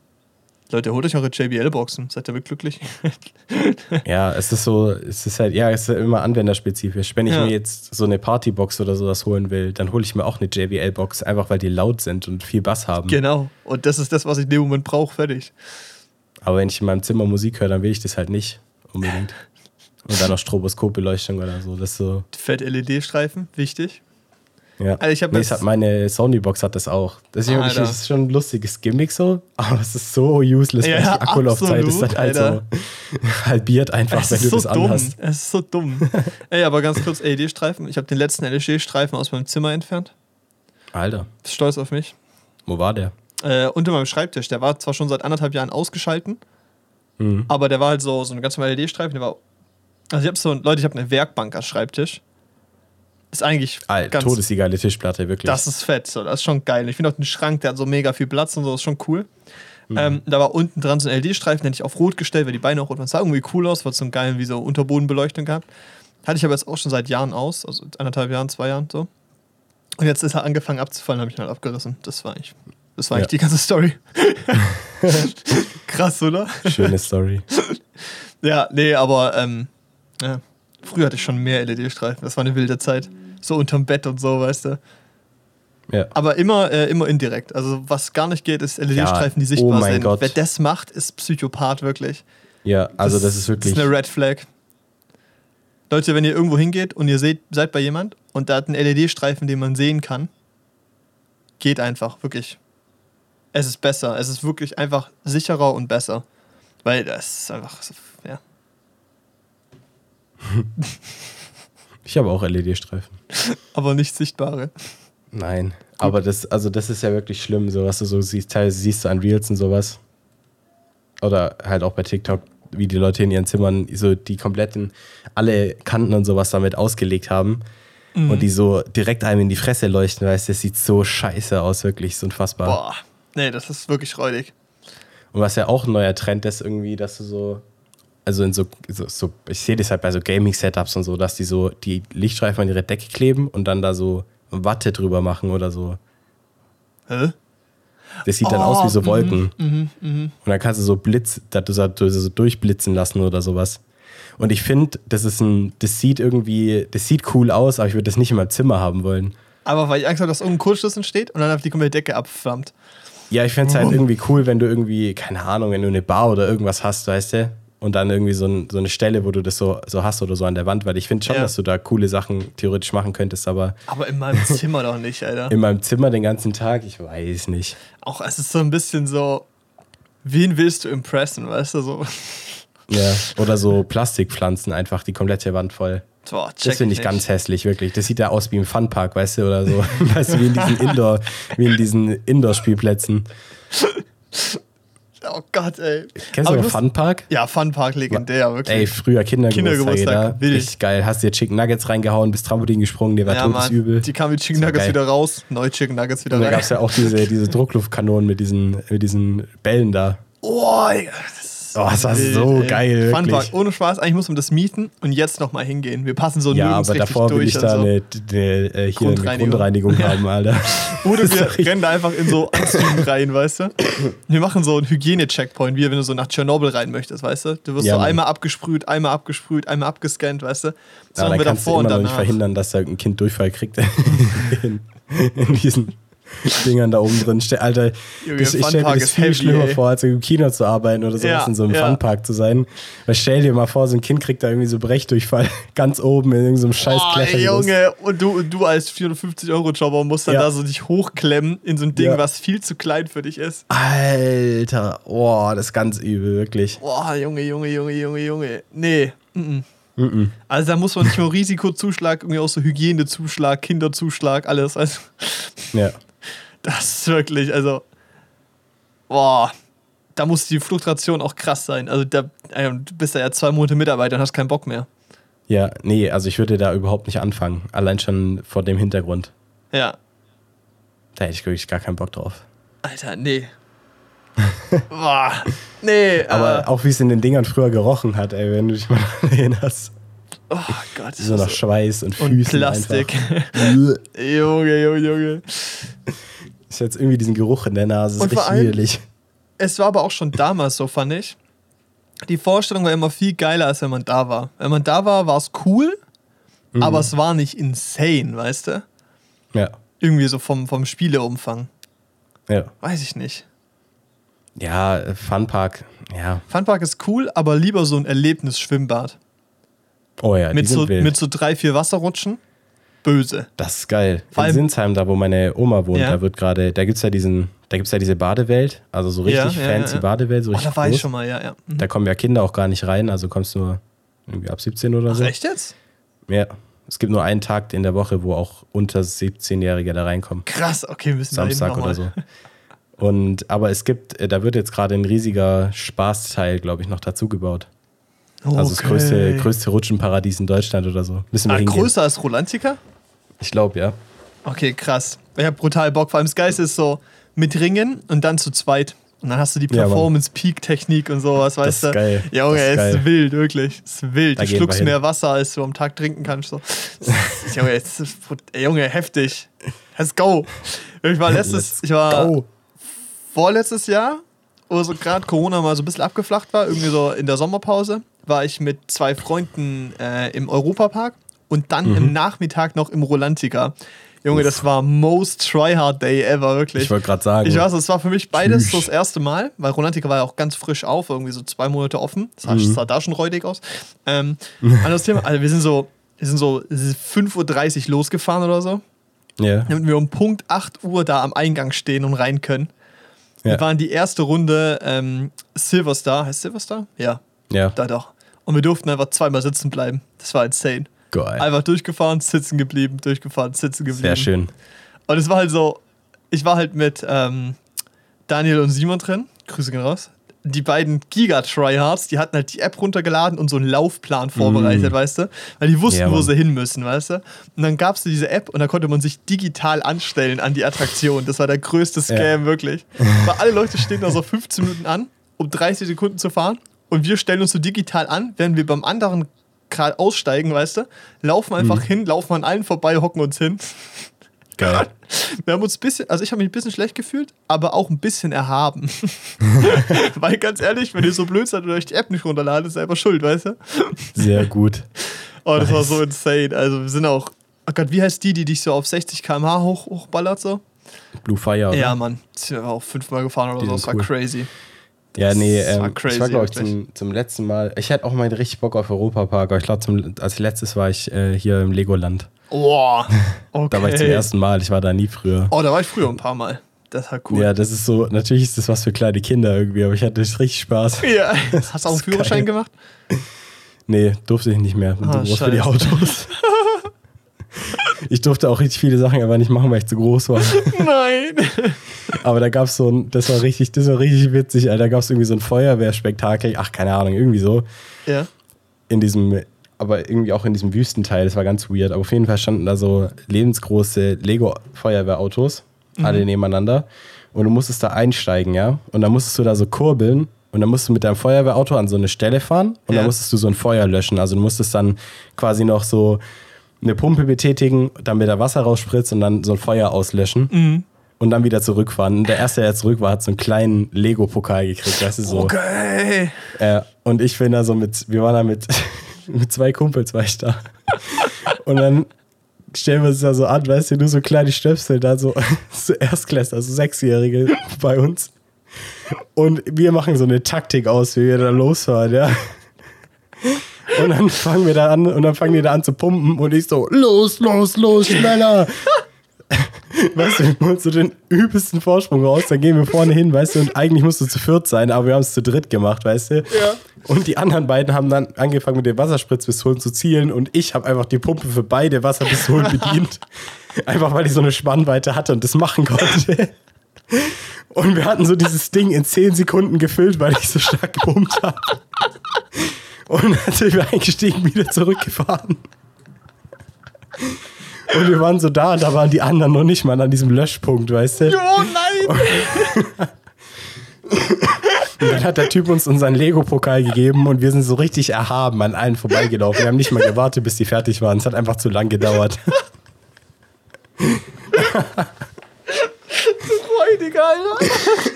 S1: Leute, holt euch eure JBL-Boxen. Seid ihr damit glücklich? (laughs)
S2: Ja, es ist so, es ist halt, ja, es ist immer anwenderspezifisch. Wenn ich
S1: Ja.
S2: mir jetzt so eine Partybox oder sowas holen will, dann hole ich mir auch eine JBL-Box, einfach weil die laut sind und viel Bass haben.
S1: genau. Und das ist das, was ich in dem Moment brauche. Fertig.
S2: Aber wenn ich in meinem Zimmer Musik höre, dann will ich das halt nicht unbedingt. (laughs) Und dann noch Stroboskopbeleuchtung oder so. Das so.
S1: Fett-LED-Streifen, wichtig.
S2: Ja.
S1: Also ich hab
S2: nee, es hat meine Sony-Box hat das auch. Das ist, wirklich,
S1: Alter.
S2: das ist schon ein lustiges Gimmick so, aber es ist so useless,
S1: Ja,
S2: weil die Akkulaufzeit ist dann halt so (laughs) halbiert einfach,
S1: Es
S2: wenn du
S1: so
S2: das
S1: dumm.
S2: anhast.
S1: Es ist so dumm. (laughs) Ey, aber ganz kurz LED-Streifen. Ich habe den letzten LED-Streifen aus meinem Zimmer entfernt.
S2: Alter,
S1: Bist stolz auf mich.
S2: wo war der?
S1: Äh, unter meinem Schreibtisch. Der war zwar schon seit anderthalb Jahren ausgeschalten,
S2: Mhm.
S1: aber der war halt so, so ein ganz normaler LED-Streifen. Der war. Also ich habe so, Leute, ich habe eine Werkbank als Schreibtisch. Ist eigentlich
S2: Alter,
S1: ganz.
S2: Todes die geile Tischplatte, wirklich.
S1: Das ist fett, so, das ist schon geil. Ich finde auch den Schrank, der hat so mega viel Platz und so, das ist schon cool.
S2: Mhm.
S1: Ähm, da war unten dran so ein LED-Streifen, den hätte ich auf rot gestellt, weil die Beine auch rot waren. Das sah irgendwie cool aus, weil es so einen geilen, wie so Unterbodenbeleuchtung gehabt. Hatte ich aber jetzt auch schon seit Jahren aus, also anderthalb Jahren, zwei Jahren so. Und jetzt ist er angefangen abzufallen, habe ich ihn halt abgerissen. Das war eigentlich, das war eigentlich
S2: Ja.
S1: die ganze Story. (laughs) Krass, oder?
S2: Schöne Story.
S1: Ja, nee, aber ähm, ja. früher hatte ich schon mehr LED-Streifen. Das war eine wilde Zeit. So unterm Bett und so, weißt du.
S2: Ja.
S1: Aber immer, äh, immer indirekt. Also was gar nicht geht, ist LED-Streifen, die
S2: oh
S1: sichtbar
S2: mein
S1: sind.
S2: Gott.
S1: Wer das macht, ist Psychopath wirklich.
S2: Ja, also das, ist wirklich.
S1: Das ist eine Red Flag. Leute, wenn ihr irgendwo hingeht und ihr seht, seid bei jemand und da hat einen LED-Streifen, den man sehen kann, geht einfach, wirklich. Es ist besser. Es ist wirklich einfach sicherer und besser. Weil das ist einfach, so- ja. (laughs)
S2: ich habe auch LED-Streifen. (laughs)
S1: Aber nicht sichtbare.
S2: Nein. Aber das, also das ist ja wirklich schlimm, so was du so siehst, teilweise siehst du an Reels und sowas. Oder halt auch bei TikTok, wie die Leute in ihren Zimmern so die kompletten, alle Kanten und sowas damit ausgelegt haben.
S1: Mhm.
S2: Und die so direkt einem in die Fresse leuchten, weißt du, das sieht so scheiße aus, wirklich, so unfassbar.
S1: Boah. Nee, das ist wirklich räudig.
S2: Und was ja auch ein neuer Trend ist, irgendwie, dass du so, also in so, so, so ich sehe das halt bei so Gaming-Setups und so, dass die so die Lichtstreifen an ihre Decke kleben und dann da so Watte drüber machen oder so.
S1: Hä?
S2: Das sieht dann
S1: Oh,
S2: aus wie so
S1: mhm,
S2: Wolken. Und dann kannst du so Blitz, dass du so, du so durchblitzen lassen oder sowas. Und ich finde, das ist ein, das sieht irgendwie, das sieht cool aus, aber ich würde das nicht in meinem Zimmer haben wollen.
S1: Aber weil ich Angst habe, dass irgendein Kurzschluss entsteht und dann einfach die komplette Decke abflammt.
S2: Ja, ich fände es halt irgendwie cool, wenn du irgendwie, keine Ahnung, wenn du eine Bar oder irgendwas hast, weißt du? Und dann irgendwie so, ein, so eine Stelle, wo du das so, so hast oder so an der Wand, weil ich finde schon,
S1: Ja.
S2: dass du da coole Sachen theoretisch machen könntest, aber
S1: Aber in meinem Zimmer doch nicht, Alter.
S2: in meinem Zimmer den ganzen Tag, ich weiß nicht.
S1: Auch es ist so ein bisschen so, wen willst du impressen, weißt du? So,
S2: Ja. Oder so Plastikpflanzen einfach die komplette Wand voll.
S1: boah,
S2: Das finde ich
S1: nicht.
S2: ganz hässlich, wirklich. Das sieht ja aus wie im Funpark, weißt du, oder so. (laughs) Weißt du, wie in diesen Indoor, wie in diesen Indoor-Spielplätzen.
S1: Oh Gott, ey.
S2: Kennst
S1: Aber
S2: du noch Funpark?
S1: Ja, Funpark legendär, wirklich.
S2: Ey, früher
S1: Kindergeburtstag,
S2: da.
S1: wild.
S2: Richtig geil. Hast dir Chicken Nuggets reingehauen, bist Trampolin gesprungen, dir war
S1: ja,
S2: todesübel.
S1: Die kamen die Chicken Nuggets wieder raus, neue Chicken Nuggets wieder
S2: Und da
S1: rein.
S2: gab es ja auch diese, diese Druckluftkanonen mit diesen, mit diesen Bällen da.
S1: Oh, ist
S2: Oh, das war
S1: wild,
S2: so
S1: ey.
S2: geil,
S1: Funpark,
S2: wirklich.
S1: ohne Spaß, eigentlich muss man das mieten und jetzt nochmal hingehen. Wir passen so
S2: Ja,
S1: nirgends
S2: aber davor will
S1: durch
S2: ich da
S1: so.
S2: eine, eine, äh, hier eine
S1: Grundreinigung.
S2: Grundreinigung haben, Alter. (laughs)
S1: Oder wir rennen da einfach in so Anzügen rein, weißt du? Wir machen so einen Hygiene-Checkpoint, wie wenn du so nach Tschernobyl rein möchtest, weißt du? Du wirst
S2: Ja,
S1: so einmal abgesprüht, einmal abgesprüht, einmal abgescannt, weißt du? Das
S2: Ja,
S1: machen
S2: dann
S1: wir
S2: kannst du
S1: davor und
S2: noch nicht
S1: danach.
S2: verhindern, dass da ein Kind Durchfall kriegt (laughs) in, in diesen Dingern da oben drin. Ste- Alter,
S1: Junge,
S2: das, ich stelle mir das viel
S1: heavy,
S2: schlimmer
S1: ey.
S2: vor, als im Kino zu arbeiten oder sowas
S1: Ja,
S2: in so einem
S1: ja.
S2: Funpark zu sein. Weil stell dir mal vor, so ein Kind kriegt da irgendwie so Brechdurchfall (laughs) ganz oben in irgendeinem scheiß
S1: Boah, ey. Junge, und du, und du als 450-Euro-Jobber musst dann
S2: Ja.
S1: da so dich hochklemmen in so ein Ding, was viel zu klein für dich ist.
S2: Alter, oh, das ist ganz übel, wirklich.
S1: Boah, Junge, Junge, Junge, Junge, Junge. Nee. Mm -mm. Also da muss man nicht nur Risikozuschlag, irgendwie auch so Hygienezuschlag, Kinderzuschlag, alles. Also,
S2: Ja.
S1: Das ist wirklich, also. Boah. Da muss die Fluktuation auch krass sein. Also da, ey, du bist da ja zwei Monate Mitarbeiter und hast keinen Bock mehr.
S2: Ja, nee, also ich würde da überhaupt nicht anfangen. Allein schon vor dem Hintergrund.
S1: Ja.
S2: Da hätte ich wirklich gar keinen Bock drauf.
S1: Alter, nee. (laughs) Boah. Nee,
S2: Aber
S1: aber.
S2: auch wie es in den Dingern früher gerochen hat, ey, wenn du dich mal (laughs) erinnerst.
S1: Oh Gott.
S2: So nach Schweiß und
S1: und
S2: Füßen
S1: Plastik.
S2: einfach. (laughs)
S1: Junge, Junge, Junge.
S2: Ist jetzt irgendwie diesen Geruch in der Nase, ist
S1: allem-
S2: widerlich.
S1: Es war aber auch schon damals so, fand ich. Die Vorstellung war immer viel geiler, als wenn man da war. Wenn man da war, war es cool,
S2: Mhm.
S1: aber es war nicht insane, weißt du?
S2: Ja,
S1: Irgendwie so vom, vom Spieleumfang.
S2: ja.
S1: Weiß ich nicht.
S2: Ja, Funpark, ja.
S1: Funpark ist cool, aber lieber so ein Erlebnisschwimmbad.
S2: Oh ja,
S1: Mit so,
S2: wild.
S1: mit so drei, vier Wasserrutschen. Böse.
S2: das ist geil.
S1: Vor
S2: in Sinsheim, da wo meine Oma wohnt,
S1: Ja.
S2: da wird gerade, da gibt es ja diesen, da gibt's ja diese Badewelt, also so richtig
S1: Ja,
S2: fancy. Badewelt, so
S1: Oh,
S2: richtig
S1: da war ich
S2: groß.
S1: schon mal, ja, ja. Mhm.
S2: Da kommen ja Kinder auch gar nicht rein, also kommst du nur irgendwie ab 17 oder
S1: Ach,
S2: so.
S1: echt jetzt?
S2: Ja. Es gibt nur einen Tag in der Woche, wo auch unter 17-Jährige da reinkommen.
S1: Krass, okay, müssen wir
S2: Samstag
S1: noch
S2: oder so. (laughs) Und, aber es gibt, äh, da wird jetzt gerade ein riesiger Spaßteil, glaube ich, noch dazu gebaut. Also das
S1: Okay.
S2: größte, größte Rutschenparadies in Deutschland oder so. Müssen wir
S1: Ah,
S2: hingehen.
S1: größer als Rolantica?
S2: Ich glaube, ja.
S1: Okay, krass. Ich hab brutal Bock. Vor allem das Geiste ist so mit Ringen und dann zu zweit. Und dann hast du die
S2: Ja.
S1: Performance-Peak-Technik und sowas, weißt du?
S2: geil.
S1: Junge,
S2: Das ist
S1: es ist wild, wirklich. Es ist wild.
S2: Da
S1: du schluckst mehr Wasser, als du am Tag trinken kannst. So. (laughs) Junge, ist, Junge, heftig. Let's go. Ich war letztes, ich war
S2: Go.
S1: vorletztes Jahr, wo so gerade Corona mal so ein bisschen abgeflacht war, irgendwie so in der Sommerpause, war ich mit zwei Freunden äh, im Europapark und dann
S2: Mhm.
S1: im Nachmittag noch im Rolantica. Junge, das war most tryhard day ever, wirklich.
S2: Ich wollte gerade sagen.
S1: Ich weiß, es war für mich beides so das erste Mal, weil Rolantica war ja auch ganz frisch auf, irgendwie so zwei Monate offen. Das sah,
S2: Mhm.
S1: sah da schon räudig aus. Ähm, (laughs) anderes Thema, also wir sind so, wir sind so 5.30 Uhr losgefahren oder so,
S2: ja,
S1: damit wir um Punkt 8 Uhr da am Eingang stehen und rein können. Wir
S2: ja,
S1: waren die erste Runde ähm, Silverstar. Heißt Silverstar? Ja,
S2: ja.
S1: da doch. Und wir durften einfach zweimal sitzen bleiben. Das war insane.
S2: Geil.
S1: Einfach durchgefahren, sitzen geblieben, durchgefahren, sitzen geblieben.
S2: Sehr schön.
S1: Und es war halt so, ich war halt mit ähm, Daniel und Simon drin. Grüße gehen raus. Die beiden Giga-Tryhards, die hatten halt die App runtergeladen und so einen Laufplan vorbereitet, weißt du? Weil die wussten,
S2: Mm. Ja,
S1: wo sie hin müssen, weißt du? Und dann gab es diese App und da konnte man sich digital anstellen an die Attraktion. Das war der größte Scam, wirklich. (laughs) Weil alle Leute stehen da so 15 Minuten an, um 30 Sekunden zu fahren. Und wir stellen uns so digital an, während wir beim anderen gerade aussteigen, weißt du? Laufen einfach
S2: Mhm.
S1: hin, laufen an allen vorbei, hocken uns hin.
S2: Geil.
S1: Wir haben uns ein bisschen, also ich habe mich ein bisschen schlecht gefühlt, aber auch ein bisschen erhaben. (laughs) Weil ganz ehrlich, wenn ihr so blöd seid und euch die App nicht runterladet, ist selber schuld, weißt du?
S2: Sehr gut.
S1: Oh, das war so insane. Also wir sind auch, oh Gott, wie heißt die, die dich so auf 60 km/h hoch, hochballert so?
S2: Blue Fire. Oder?
S1: Ja, Mann. Sind wir auch fünfmal gefahren oder
S2: Die
S1: so. Das war
S2: cool.
S1: crazy.
S2: Ja, nee,
S1: Das war
S2: ähm,
S1: crazy,
S2: ich war, glaube ich, zum, zum letzten Mal. Ich hatte auch mal richtig Bock auf Europapark, aber ich glaube, als letztes war ich äh, hier im Legoland.
S1: Oh, okay. (laughs)
S2: Da war ich zum ersten Mal, ich war da nie früher.
S1: Oh, da war ich früher ein paar Mal. Das war cool.
S2: Ja, das ist so, natürlich ist das was für kleine Kinder irgendwie, aber ich hatte richtig Spaß. (laughs)
S1: Ja. (laughs) Hast du auch einen Führerschein
S2: geil.
S1: gemacht?
S2: Nee, durfte ich nicht mehr.
S1: Ah,
S2: zu groß für die. Autos. Ich durfte auch richtig viele Sachen aber nicht machen, weil ich zu groß war. (laughs)
S1: Nein.
S2: Aber da gab es so ein, das war richtig, das war richtig witzig, Alter. Da gab es irgendwie so ein Feuerwehrspektakel, ach, keine Ahnung, irgendwie so.
S1: Ja.
S2: In diesem, aber irgendwie auch in diesem Wüstenteil, das war ganz weird. Aber auf jeden Fall standen da so lebensgroße Lego-Feuerwehrautos, alle nebeneinander. Und du musstest da einsteigen, ja. Und dann musstest du da so kurbeln. Und dann musst du mit deinem Feuerwehrauto an so eine Stelle fahren und
S1: Ja.
S2: dann musstest du so ein Feuer löschen. Also du musstest dann quasi noch so eine Pumpe betätigen, damit da Wasser rausspritzt und dann so ein Feuer auslöschen und dann wieder zurückfahren. Und der erste, der zurück war, hat so einen kleinen Lego-Pokal gekriegt, weißt du, so.
S1: Okay.
S2: Äh, und ich bin da so mit, wir waren da mit, (laughs) mit zwei Kumpels, war ich da. Und dann stellen wir uns da so an, weißt du, nur so kleine Stöpsel, da so, (laughs) so Erstklässler, also Sechsjährige bei uns. Und wir machen so eine Taktik aus, wie wir da losfahren, ja. Und dann fangen wir da an und dann fangen die da an zu pumpen und ich so, los, los, los, schneller. (laughs) Weißt du, wir holen so den übelsten Vorsprung raus, dann gehen wir vorne hin, weißt du, und eigentlich musst du zu viert sein, aber wir haben es zu dritt gemacht, weißt du?
S1: Ja.
S2: Und die anderen beiden haben dann angefangen mit den Wasserspritzpistolen zu zielen und ich habe einfach die Pumpe für beide Wasserpistolen bedient. (laughs) Einfach weil ich so eine Spannweite hatte und das machen konnte. Und wir hatten so dieses Ding in 10 Sekunden gefüllt, weil ich so stark gepumpt habe. (laughs) Und dann sind wir eingestiegen, wieder zurückgefahren. Und wir waren so da und da waren die anderen noch nicht mal an diesem Löschpunkt, weißt du?
S1: Oh nein.
S2: Und dann hat der Typ uns unseren Lego-Pokal gegeben und wir sind so richtig erhaben an allen vorbeigelaufen. Wir haben nicht mal gewartet, bis die fertig waren. Es hat einfach zu lang gedauert. (laughs)
S1: Freudig, Alter.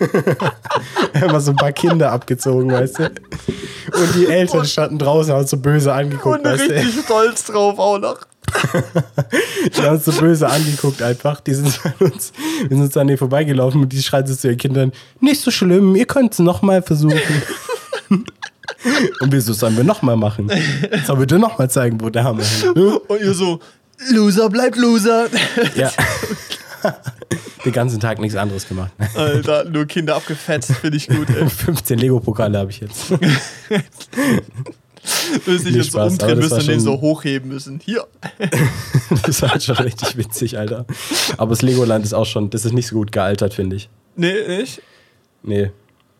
S1: (laughs)
S2: Mal so ein paar Kinder abgezogen, weißt du? Und die Eltern standen draußen haben uns so böse angeguckt,
S1: Und
S2: weißt du?
S1: richtig stolz drauf auch noch. (laughs)
S2: Die haben uns so böse angeguckt einfach. Die sind an uns, wir sind uns an denen vorbeigelaufen und die schreien so zu ihren Kindern, nicht so schlimm, ihr könnt es nochmal versuchen. (laughs) Und wir so, sollen wir nochmal machen? Sollen wir dir nochmal zeigen, wo der Hammer hängt? ne?
S1: Und ihr so, Loser bleibt Loser.
S2: Ja. (laughs) Den ganzen Tag nichts anderes gemacht.
S1: Alter, nur Kinder abgefetzt, finde ich gut, ey. (laughs)
S2: 15 Lego-Pokale habe ich jetzt. (laughs)
S1: Müssen sich
S2: Nee,
S1: jetzt so
S2: Spaß,
S1: umdrehen müssen und den so hochheben müssen. Hier.
S2: Das war halt schon richtig witzig, Alter. Aber das Legoland ist auch schon, das ist nicht so gut gealtert, finde ich.
S1: Nee, nicht?
S2: Nee.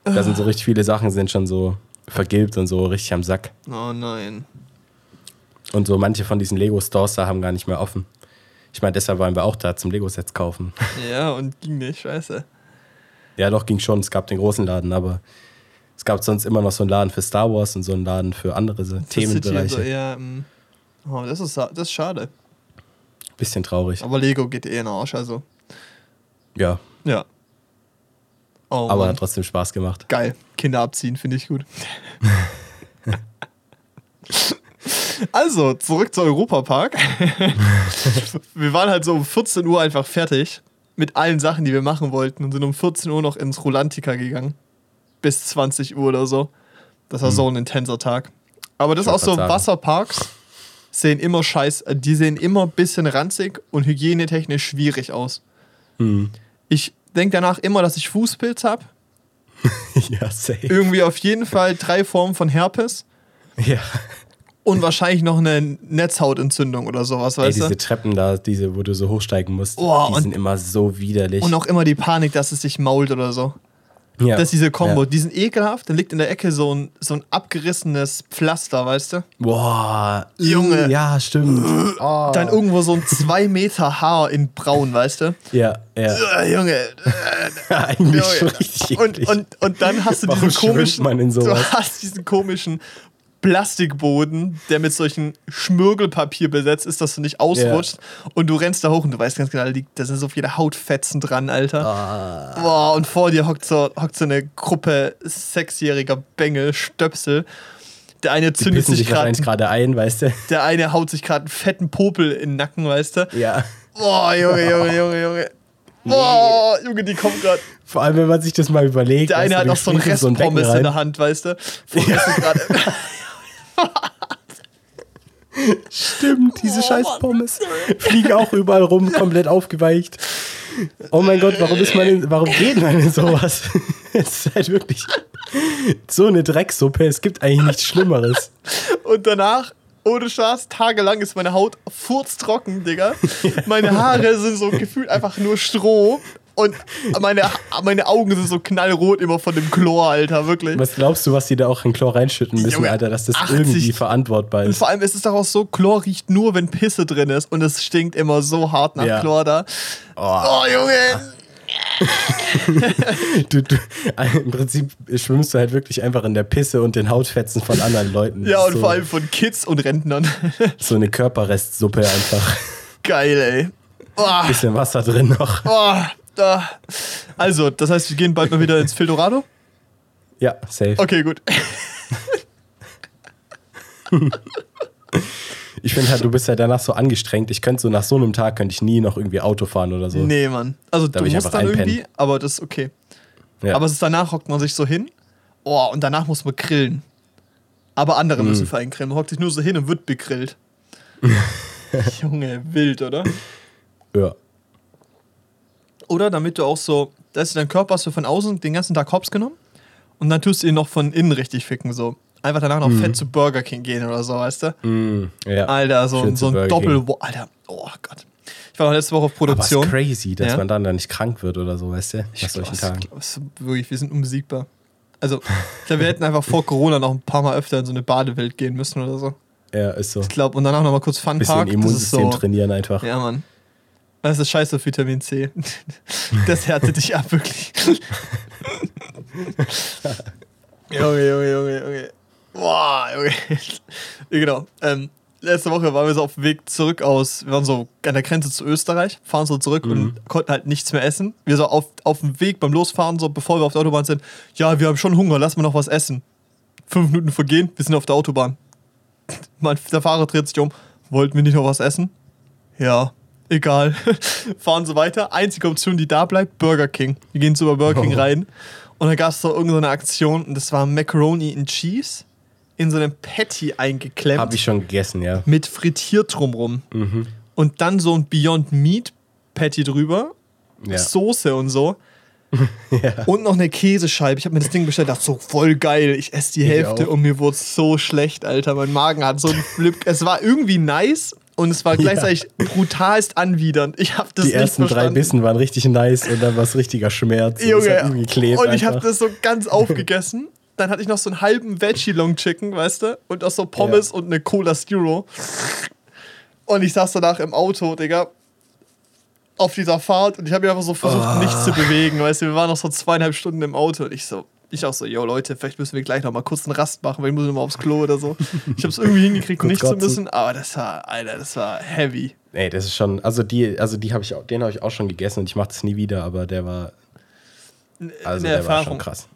S2: Da sind so richtig viele Sachen, sind schon so vergilbt und so richtig am Sack.
S1: Oh nein.
S2: Und so manche von diesen Lego-Stores da haben gar nicht mehr offen. Ich meine, deshalb waren wir auch da zum Lego-Sets kaufen. (laughs)
S1: Ja, und ging nicht, scheiße.
S2: Ja, doch, ging schon. Es gab den großen Laden, aber es gab sonst immer noch so einen Laden für Star Wars und so einen Laden für andere
S1: Für
S2: Themenbereiche.
S1: So, ja, mm. oh, das, ist, das ist schade.
S2: Bisschen traurig.
S1: Aber Lego geht eh in den Arsch, also.
S2: Ja,
S1: Ja. Oh,
S2: aber
S1: Mann.
S2: hat trotzdem Spaß gemacht.
S1: Geil. Kinder abziehen, finde ich gut. (laughs) also, zurück zu Europapark. (laughs) wir waren halt so um 14 Uhr einfach fertig mit allen Sachen, die wir machen wollten und sind um 14 Uhr noch ins Rolantica gegangen. Bis 20 Uhr oder so. Das war so ein intenser Tag. Aber das ist auch so,
S2: sagen.
S1: Wasserparks sehen immer scheiß, äh, die sehen immer ein bisschen ranzig und hygienetechnisch schwierig aus.
S2: Hm.
S1: Ich denke danach immer, dass ich Fußpilz habe. (laughs)
S2: ja, safe.
S1: Irgendwie auf jeden Fall drei Formen von Herpes
S2: Ja.
S1: Und wahrscheinlich noch eine Netzhautentzündung oder sowas,
S2: Ey,
S1: weißt
S2: diese
S1: du?
S2: Treppen da, diese, wo du so hochsteigen musst,
S1: Oh,
S2: die sind immer so widerlich.
S1: Und auch immer die Panik, dass es sich mault oder so.
S2: ja.
S1: Das ist diese Kombo.
S2: Ja.
S1: Die sind ekelhaft. Dann liegt in der Ecke so ein, so ein abgerissenes Pflaster, weißt du?
S2: Boah,
S1: Junge.
S2: Ja, stimmt. Oh.
S1: Dann irgendwo so ein (laughs) zwei Meter Haar in braun, weißt du?
S2: Ja, ja.
S1: Äh, Junge. (laughs)
S2: Eigentlich
S1: Junge.
S2: richtig
S1: Und, und, und dann hast du
S2: Warum
S1: diesen komischen.
S2: man in (laughs)
S1: Du
S2: sowas?
S1: hast diesen komischen Plastikboden, der mit solchen Schmirgelpapier besetzt ist, dass du nicht ausrutscht. Und du rennst da hoch und du weißt ganz genau, da, sind so viele Hautfetzen dran, Alter.
S2: Ah.
S1: Boah, und vor dir hockt so, hockt so eine Gruppe sechsjähriger Bengel, Stöpsel. Der eine zündet sich gerade,
S2: ein, weißt du?
S1: der eine haut sich gerade einen fetten Popel in den Nacken, weißt du?
S2: Ja.
S1: Boah, Junge, Junge, (laughs) Junge, Junge. Boah, Junge, die kommt gerade.
S2: Vor allem, wenn man sich das mal überlegt.
S1: Der eine hat noch so einen
S2: springst in
S1: Rest
S2: Becken
S1: Pommes in der Hand, weißt du? Vom Essen gerade.
S2: Stimmt, diese
S1: Oh,
S2: scheiß. Pommes fliegen auch überall rum, komplett aufgeweicht. Oh mein Gott, warum ist man in, warum geht man in sowas? (laughs) Es ist halt wirklich so eine Drecksuppe. Es gibt eigentlich nichts Schlimmeres.
S1: Und danach, ohne Spaß, tagelang ist meine Haut furztrocken, Digga. (laughs) Meine Haare sind so gefühlt einfach nur Stroh. Und meine, meine Augen sind so knallrot immer von dem Chlor, Alter, wirklich.
S2: Was glaubst du, was die da auch in Chlor reinschütten müssen,
S1: Junge,
S2: Alter, dass das
S1: 80
S2: irgendwie verantwortbar
S1: Und
S2: ist?
S1: vor allem ist es doch auch so, Chlor riecht nur, wenn Pisse drin ist. Und es stinkt immer so hart nach
S2: Ja.
S1: Chlor da.
S2: Oh,
S1: Oh, Junge. (laughs)
S2: du, du, Im Prinzip schwimmst du halt wirklich einfach in der Pisse und den Hautfetzen von anderen Leuten.
S1: Ja, und
S2: so,
S1: vor allem von Kids und Rentnern. (laughs)
S2: so eine Körperrestsuppe einfach.
S1: Geil, ey. Oh,
S2: Bisschen Wasser drin noch.
S1: oh, da. Also, das heißt, wir gehen bald mal wieder ins Fildorado?
S2: Ja, safe.
S1: Okay, gut.
S2: Ich finde halt, du bist ja danach so angestrengt. Ich könnte so nach so einem Tag könnte ich nie noch irgendwie Auto fahren oder so.
S1: Nee, Mann. Also,
S2: Da
S1: du musst dann
S2: einpennen.
S1: irgendwie, aber das ist okay.
S2: Ja.
S1: Aber es ist danach, hockt man sich so hin. Oh, und danach muss man grillen. Aber andere
S2: Mhm.
S1: müssen für einen grillen. Man hockt sich nur so hin und wird begrillt. (laughs) Junge, wild, oder?
S2: ja.
S1: Oder damit du auch so, da ist dein Körper hast du von außen den ganzen Tag hops genommen und dann tust du ihn noch von innen richtig ficken, so. Einfach danach noch fett zu Burger King gehen oder so, weißt du?
S2: Mm, ja.
S1: Alter, so,
S2: Schön
S1: so ein Doppel. Alter, oh Gott. Ich war noch letzte Woche auf
S2: Aber
S1: Produktion.
S2: ist crazy, dass
S1: Ja?
S2: man dann da nicht krank wird oder so, weißt du?
S1: Ich
S2: solchen
S1: glaub, es- Wirklich, wir sind unbesiegbar. Also, ich glaube, wir hätten einfach vor Corona noch ein paar Mal öfter in so eine Badewelt gehen müssen oder so.
S2: Ja, ist so.
S1: Ich glaube, und danach noch mal kurz
S2: Bisschen
S1: Funpark. Das ist
S2: Immunsystem
S1: so.
S2: trainieren einfach.
S1: Ja, Mann. Das ist scheiße auf Vitamin C. (laughs) Das härtet dich ab, wirklich. (laughs) Junge, Junge, Junge, Junge. Boah, Junge. Genau. Ähm, letzte Woche waren wir so auf dem Weg zurück aus, wir waren so an der Grenze zu Österreich, fahren so zurück und konnten halt nichts mehr essen. Wir so auf, auf dem Weg beim Losfahren, so bevor wir auf der Autobahn sind, ja, wir haben schon Hunger, lass mal noch was essen. Fünf Minuten vergehen, wir sind auf der Autobahn. (laughs) Mein, der Fahrer dreht sich um, wollten wir nicht noch was essen? Ja, egal. (laughs) Fahren so weiter. Einzige Option, die da bleibt, Burger King. Wir gehen zu Burger King
S2: Oh.
S1: rein. Und da gab es so irgendeine Aktion und das war Macaroni and Cheese in so einem Patty eingeklemmt
S2: Habe ich schon gegessen, ja.
S1: mit frittiert drumrum.
S2: Mhm.
S1: Und dann so ein Beyond Meat Patty drüber,
S2: ja.
S1: Soße und so. (laughs) Und noch eine Käsescheibe. Ich habe mir das Ding bestellt, dachte so voll geil. Ich esse die Hälfte und mir wurde so schlecht, Alter. Mein Magen hat so einen Flip. es war irgendwie nice und es war gleichzeitig brutalst anwidernd. Ich habe das
S2: Die
S1: nicht
S2: ersten drei. Bissen waren richtig nice und dann war es richtiger Schmerz. und
S1: Junge,
S2: geklebt
S1: und ich habe das so ganz aufgegessen. Dann hatte ich noch so einen halben Veggie Long Chicken, weißt du? Und auch so Pommes
S2: Ja.
S1: und eine Cola Zero. Und ich saß danach im Auto, Digga, auf dieser Fahrt und ich habe mich einfach so versucht,
S2: Ah.
S1: nichts zu bewegen, weißt du? Wir waren noch so zweieinhalb Stunden im Auto und ich so, ich auch so, yo Leute, vielleicht müssen wir gleich noch mal kurz einen Rast machen, weil ich muss noch mal aufs Klo oder so. Ich habe es irgendwie hingekriegt, nicht zu müssen, aber das war, Alter, das war heavy.
S2: Nee, das ist schon, also die, also die habe ich auch, den habe ich auch schon gegessen und ich mache das nie wieder, aber der war, also der war schon krass.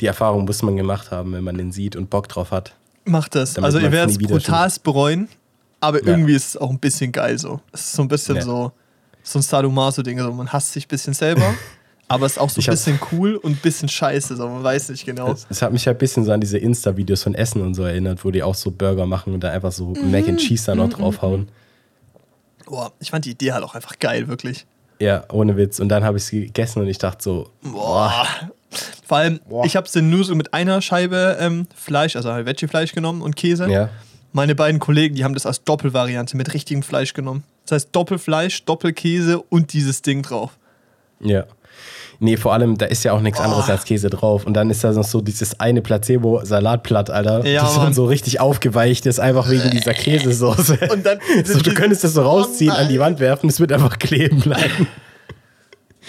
S2: Die Erfahrung muss man gemacht haben, wenn man den sieht und Bock drauf hat.
S1: Macht das. Also ihr werdet es brutalst bereuen, aber
S2: Ja.
S1: irgendwie ist es auch ein bisschen geil so. Es ist so ein bisschen
S2: Ja.
S1: so, so ein Sadomaso-Ding. Also man hasst sich ein bisschen selber, (laughs) aber es ist auch so ein bisschen cool und ein bisschen scheiße. So. Man weiß nicht genau.
S2: Es, es hat mich halt ein bisschen so an diese Insta-Videos von Essen und so erinnert, wo die auch so Burger machen und da einfach so
S1: Mhm.
S2: Mac and Cheese da noch draufhauen.
S1: Boah, ich fand die Idee halt auch einfach geil, wirklich.
S2: Ja, ohne Witz. Und dann habe ich es gegessen und ich dachte so,
S1: Boah. Vor allem,
S2: Boah.
S1: ich habe es nur so mit einer Scheibe ähm, Fleisch, also halt Veggie-Fleisch genommen und Käse.
S2: ja,
S1: Meine beiden Kollegen, die haben das als Doppelvariante mit richtigem Fleisch genommen. Das heißt Doppelfleisch, Doppelkäse und dieses Ding drauf.
S2: ja. Nee, vor allem, da ist ja auch nichts anderes
S1: Oh.
S2: als Käse drauf. Und dann ist da noch so dieses eine Placebo-Salatblatt, Alter,
S1: Ja,
S2: das dann so richtig aufgeweicht ist, einfach wegen dieser Käsesoße. (laughs)
S1: Und dann (laughs)
S2: so, du könntest das so rausziehen,
S1: Oh
S2: an die Wand werfen, es wird einfach kleben bleiben.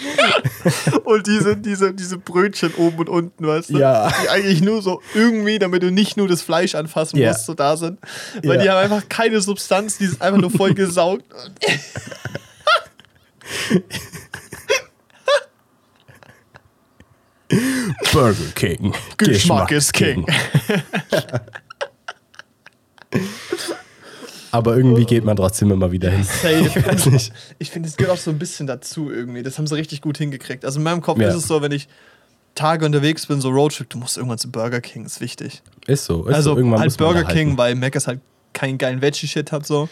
S2: (laughs)
S1: und diese, diese, diese Brötchen oben und unten, weißt du?
S2: Ja.
S1: Die eigentlich nur so irgendwie, damit du nicht nur das Fleisch anfassen
S2: Ja.
S1: musst, so da sind. Weil
S2: Ja.
S1: die haben einfach keine Substanz, die ist einfach nur voll gesaugt.
S2: Burger King.
S1: Geschmack ist King. (laughs)
S2: Aber irgendwie geht man trotzdem immer wieder hin.
S1: Safe. (laughs) Ich finde, es gehört auch so ein bisschen dazu irgendwie. Das haben sie richtig gut hingekriegt. Also in meinem Kopf
S2: Ja.
S1: ist es so, wenn ich Tage unterwegs bin, so Roadtrip, du musst irgendwann zu Burger King, ist wichtig.
S2: Ist so. Ist
S1: also
S2: so. Irgendwann
S1: halt
S2: muss man
S1: Burger King, weil Mac ist halt keinen geilen Veggie-Shit hat so.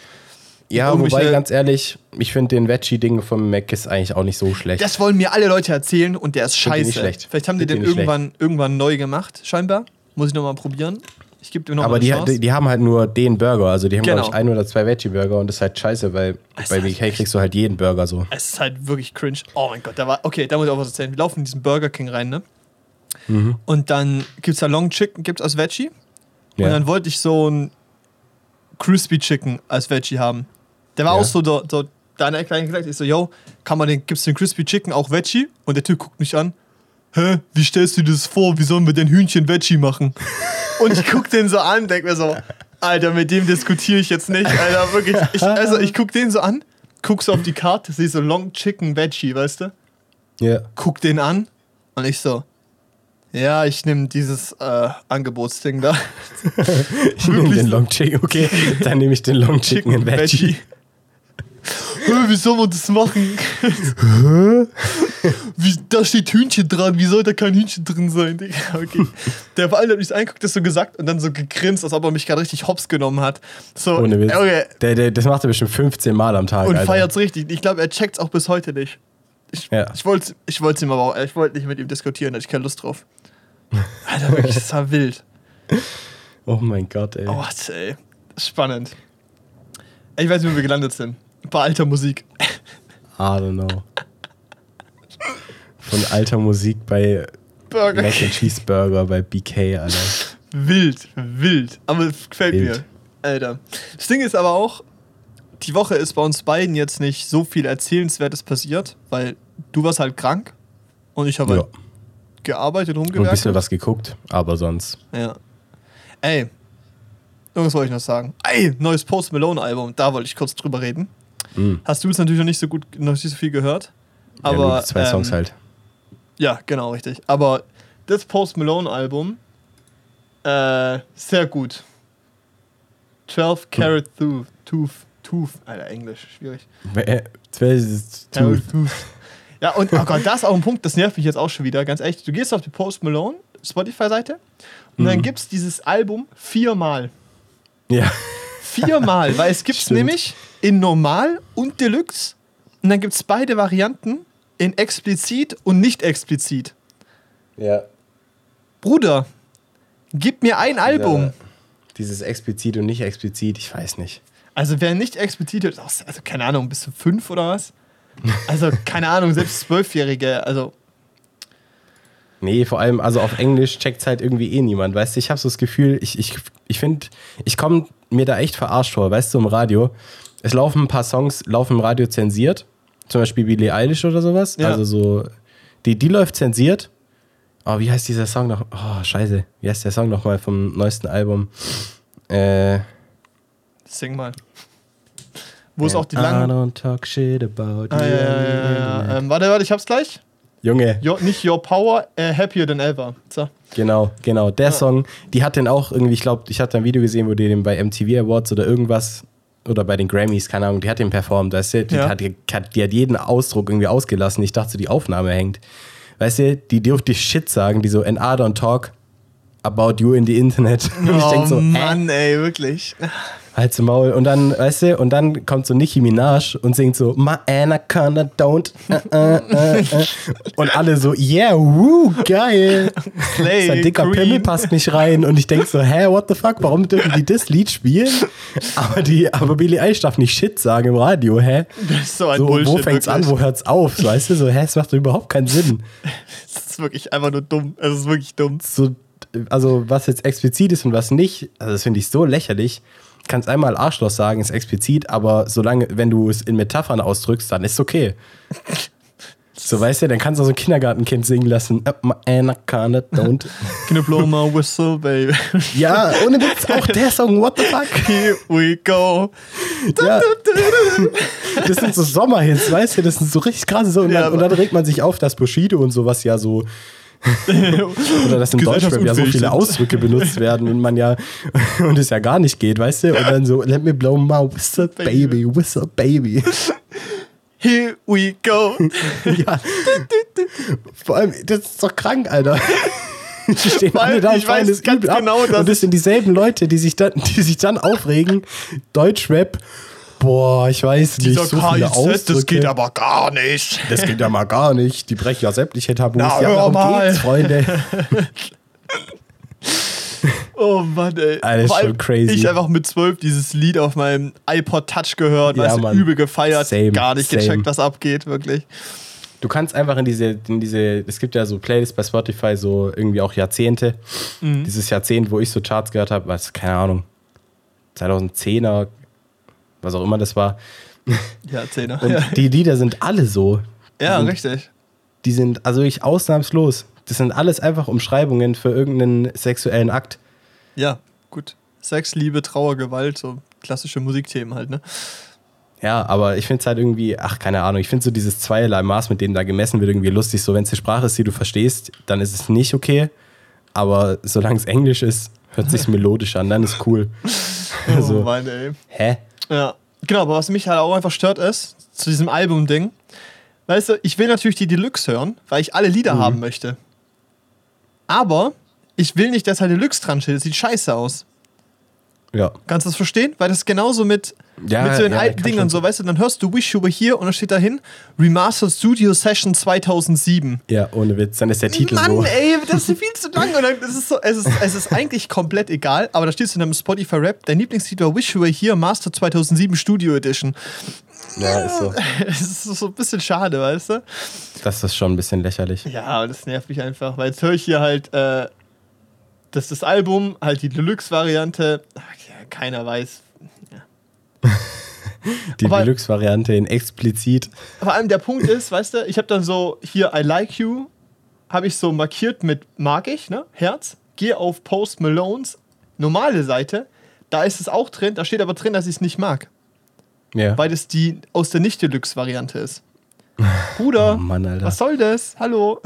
S2: Ja, wobei, ganz ehrlich, ich finde den Veggie-Ding vom Mac ist eigentlich auch nicht so schlecht.
S1: Das wollen mir alle Leute erzählen und der ist scheiße.
S2: nicht schlecht.
S1: Vielleicht haben die den irgendwann, irgendwann neu gemacht, scheinbar. Muss ich nochmal probieren. Ich gebe dem nochmal
S2: Aber die, die, die haben halt nur den Burger. Also die haben,
S1: Genau.
S2: glaube ich, ein oder zwei Veggie-Burger und das ist halt scheiße, weil
S1: Es
S2: bei BK
S1: halt
S2: kriegst du halt jeden Burger so.
S1: Es ist halt wirklich cringe. Oh mein Gott, da war. Okay, da muss ich auch was erzählen. Wir laufen in diesen Burger King rein, ne?
S2: Mhm.
S1: Und dann gibt's da Long Chicken, gibt's als Veggie. Und
S2: Ja.
S1: dann wollte ich so ein Crispy Chicken als Veggie haben. Der war
S2: Ja.
S1: auch so, da in der Ecke gesagt. Ich so, yo, kann man den, gibt's den Crispy Chicken auch Veggie? Und der Typ guckt mich an. Hä, wie stellst du dir das vor? Wie sollen wir denn Hühnchen Veggie machen? (laughs) Und ich guck den so an, denk mir so, Alter, mit dem diskutiere ich jetzt nicht, Alter, wirklich. Ich, also ich guck den so an, guck so auf die Karte, sehe so Long Chicken Veggie, weißt du?
S2: Ja.
S1: Guck den an und ich so, ja, ich nehme dieses äh, Angebotsding da. (laughs)
S2: Ich nehme den Long Chicken. Okay, dann nehme ich den Long Chicken in Veggie.
S1: Hä, Wie soll man das machen? Wie, da steht Hühnchen dran, wie soll da kein Hühnchen drin sein? Okay. Der vor allem hat mich so angeguckt, das so gesagt und dann so gegrinst, als ob er mich gerade richtig hops genommen hat. So,
S2: Ohne Witz.
S1: Okay,
S2: Der, der, das macht er bestimmt 15 Mal am Tag.
S1: und
S2: Alter.
S1: feiert's richtig. Ich glaube, er checkt's auch bis heute nicht. Ich,
S2: Ja.
S1: ich wollte ich ihm aber auch, ich wollte nicht mit ihm diskutieren, da hatte ich keine Lust drauf. Alter, wirklich, das war wild.
S2: Oh mein Gott, ey.
S1: Oh, ey. Spannend. Ich weiß nicht, wo wir gelandet sind. Bei alter Musik.
S2: I don't know. Von alter Musik bei
S1: Burger
S2: Mac and Cheeseburger bei BK, Alter.
S1: Wild, wild. Aber es gefällt
S2: Wild.
S1: mir. Alter. Das Ding ist aber auch, die Woche ist bei uns beiden jetzt nicht so viel Erzählenswertes passiert, weil du warst halt krank und ich habe
S2: Ja.
S1: halt gearbeitet,
S2: Und ein bisschen
S1: rumgewerkelt.
S2: was geguckt, aber sonst.
S1: Ja. Ey, irgendwas wollte ich noch sagen. Ey, neues Post Malone Album, da wollte ich kurz drüber reden.
S2: Mhm.
S1: Hast du es natürlich noch nicht so gut, noch nicht so viel gehört.
S2: ja,
S1: Aber
S2: nur die zwei
S1: ähm,
S2: Songs halt.
S1: Ja, genau, richtig. Aber das Post Malone Album, äh, sehr gut. 12 Carat Tooth, Tooth, Tooth, Alter, Englisch, schwierig.
S2: Äh, zwei- zwei-
S1: Carat Tooth. Ja, und oh Gott, das ist auch ein Punkt, das nervt mich jetzt auch schon wieder, ganz echt. Du gehst auf die Post Malone Spotify-Seite und dann
S2: Mhm.
S1: gibt es dieses Album viermal.
S2: Ja.
S1: Viermal, weil es gibt es (laughs)
S2: Stimmt.
S1: nämlich in Normal und Deluxe und dann gibt es beide Varianten in explizit und nicht explizit.
S2: ja.
S1: Bruder, gib mir ein Album.
S2: Ja. Dieses explizit und nicht explizit, ich weiß nicht.
S1: Also wer nicht explizit ist, also keine Ahnung, bis zu fünf oder was? Also keine Ahnung, selbst Zwölfjährige, also
S2: Nee, vor allem, also auf Englisch checkt halt irgendwie eh niemand, weißt du? Ich habe so das Gefühl, ich, ich, ich finde, ich komme mir da echt verarscht vor, weißt du, im Radio. Es laufen ein paar Songs, laufen im Radio zensiert, zum Beispiel Billie Eilish oder sowas.
S1: Ja.
S2: Also so, die, die läuft zensiert. Oh, wie heißt dieser Song noch? Oh, scheiße. Wie heißt der Song nochmal vom neuesten Album? Äh,
S1: sing mal. Wo ist auch die langen.
S2: I don't talk shit about
S1: Ah,
S2: you.
S1: ja, ja, ja. Ähm, warte, warte, ich hab's gleich.
S2: Junge,
S1: Your, nicht Your Power, äh, Happier Than Ever. So.
S2: Genau, genau. Der Song, die hat den auch irgendwie, ich glaube, ich hatte ein Video gesehen, wo die den bei MTV Awards oder irgendwas oder bei den Grammys, keine Ahnung, die hat den performt. Weißt du, die,
S1: Ja.
S2: hat, die, hat, die hat jeden Ausdruck irgendwie ausgelassen. Ich dachte, die Aufnahme hängt. Weißt du, die dürfte Shit sagen, die so, and I don't talk about you in the Internet. Und (laughs) ich
S1: oh
S2: denk so, hä?
S1: Mann, ey, wirklich.
S2: Halt's Maul. Und dann, weißt du, und dann kommt so Nicki Minaj und singt so, My Anaconda don't. Uh, uh, uh, uh. Und alle so, yeah, woo, geil.
S1: Slay,
S2: Sein dicker
S1: Queen.
S2: Pimmel passt nicht rein. Und ich denk so, hä, what the fuck, warum dürfen die das Lied spielen? Aber, die, aber Billie Eilish darf nicht Shit sagen im Radio, hä?
S1: Das ist so ein
S2: So,
S1: Bullshit.
S2: wo fängt's an,
S1: wirklich.
S2: wo hört's auf? So, weißt du, so, hä, es macht doch überhaupt keinen Sinn.
S1: Das ist wirklich einfach nur dumm. Es ist wirklich dumm.
S2: So, also, was jetzt explizit ist und was nicht, also das finde ich so lächerlich. Kannst einmal Arschloch sagen, ist explizit, aber solange, wenn du es in Metaphern ausdrückst, dann ist okay. So, weißt du, dann kannst du so ein Kindergartenkind singen lassen. Up my anaconda, don't. (laughs)
S1: Gonna blow my whistle, baby.
S2: Ja, ohne Witz, auch (laughs) der Song, what the fuck?
S1: Here we go.
S2: Ja. Das sind so Sommerhits, weißt du, das sind so richtig krasse so. Und,
S1: Ja,
S2: und dann regt man sich auf, dass Bushido und sowas ja so. (laughs) Oder dass im Deutschrap ja so viele. Ausdrücke benutzt (laughs) werden und man ja (laughs) und es ja gar nicht geht, weißt du? Und dann so, let me blow my whistle, baby, whistle, baby.
S1: Here we go.
S2: Ja. Vor allem, das ist doch krank, Alter. Die stehen
S1: Weil
S2: alle da
S1: ich weiß
S2: das
S1: ganz
S2: übel ab.
S1: genau, dass
S2: und das sind dieselben Leute, die sich dann, die sich dann aufregen. Deutschrap, boah, ich weiß nicht,
S1: Dieser
S2: so
S1: KIZ, das geht aber gar nicht.
S2: Das geht ja mal gar nicht. Die brechen ja sämtliche Tabus.
S1: Na,
S2: ja,
S1: hör mal.
S2: geht's, Freunde. (laughs)
S1: Oh Mann, ey. Vor allem
S2: schon crazy.
S1: Ich einfach mit zwölf dieses Lied auf meinem iPod Touch gehört,
S2: Ja,
S1: weißt du, übel gefeiert,
S2: Same,
S1: gar nicht
S2: same.
S1: gecheckt, was abgeht, wirklich.
S2: Du kannst einfach in diese, in diese, es gibt ja so Playlists bei Spotify, so irgendwie auch Jahrzehnte.
S1: Mhm.
S2: Dieses Jahrzehnt, wo ich so Charts gehört habe, was, keine Ahnung, 2010er, was auch immer das war. (laughs)
S1: Ja, Zehner.
S2: Und
S1: Ja,
S2: die Lieder sind alle so.
S1: ja
S2: sind-
S1: richtig.
S2: Die sind also ich ausnahmslos. Das sind alles einfach Umschreibungen für irgendeinen sexuellen Akt.
S1: Ja, gut. Sex, Liebe, Trauer, Gewalt, so klassische Musikthemen halt, ne?
S2: Ja, aber ich finde es halt irgendwie, ach, keine Ahnung, ich finde so dieses zweierlei Maß, mit dem da gemessen wird, irgendwie lustig. So, wenn es die Sprache ist, die du verstehst, dann ist es nicht okay. Aber solange es Englisch ist, hört sich (laughs) melodisch an, dann ist cool.
S1: Oh (laughs)
S2: Also,
S1: Mann, ey.
S2: hä?
S1: Ja, genau, aber was mich halt auch einfach stört ist, zu diesem Album-Ding, weißt du, ich will natürlich die Deluxe hören, weil ich alle Lieder haben möchte. Aber ich will nicht, dass halt Deluxe dran steht, das sieht scheiße aus.
S2: Ja.
S1: Kannst du das verstehen? Weil das ist genauso mit,
S2: Ja,
S1: mit so den
S2: ja,
S1: alten Dingen und so, weißt du, dann hörst du Wish You Were Here und dann steht dahin Remastered Studio Session 2007.
S2: Ja, ohne Witz. Dann ist der Titel
S1: Mann,
S2: so.
S1: ey, das ist viel zu lang. Und dann, ist so, es, ist, es ist eigentlich komplett egal, aber da steht es in einem Spotify-Rap, dein Lieblingslied war Wish You Were Here Master 2007 Studio Edition.
S2: Ja, ist so. (laughs)
S1: Es ist so ein bisschen schade, weißt du?
S2: Das ist schon ein bisschen lächerlich.
S1: Ja, aber das nervt mich einfach, weil jetzt höre ich hier halt, äh, dass das Album, halt die Deluxe-Variante, ja, keiner weiß. (laughs)
S2: Die
S1: Aber-
S2: Deluxe-Variante in explizit.
S1: Vor allem der Punkt ist, weißt du, ich habe dann so hier I Like You, habe ich so markiert mit mag ich, ne, Herz, gehe auf Post Malones, normale Seite, da ist es auch drin, da steht aber drin, dass ich es nicht mag,
S2: Ja.
S1: weil das die aus der Nicht-Deluxe-Variante ist. (laughs) Bruder,
S2: Oh Mann,
S1: was soll das? Hallo?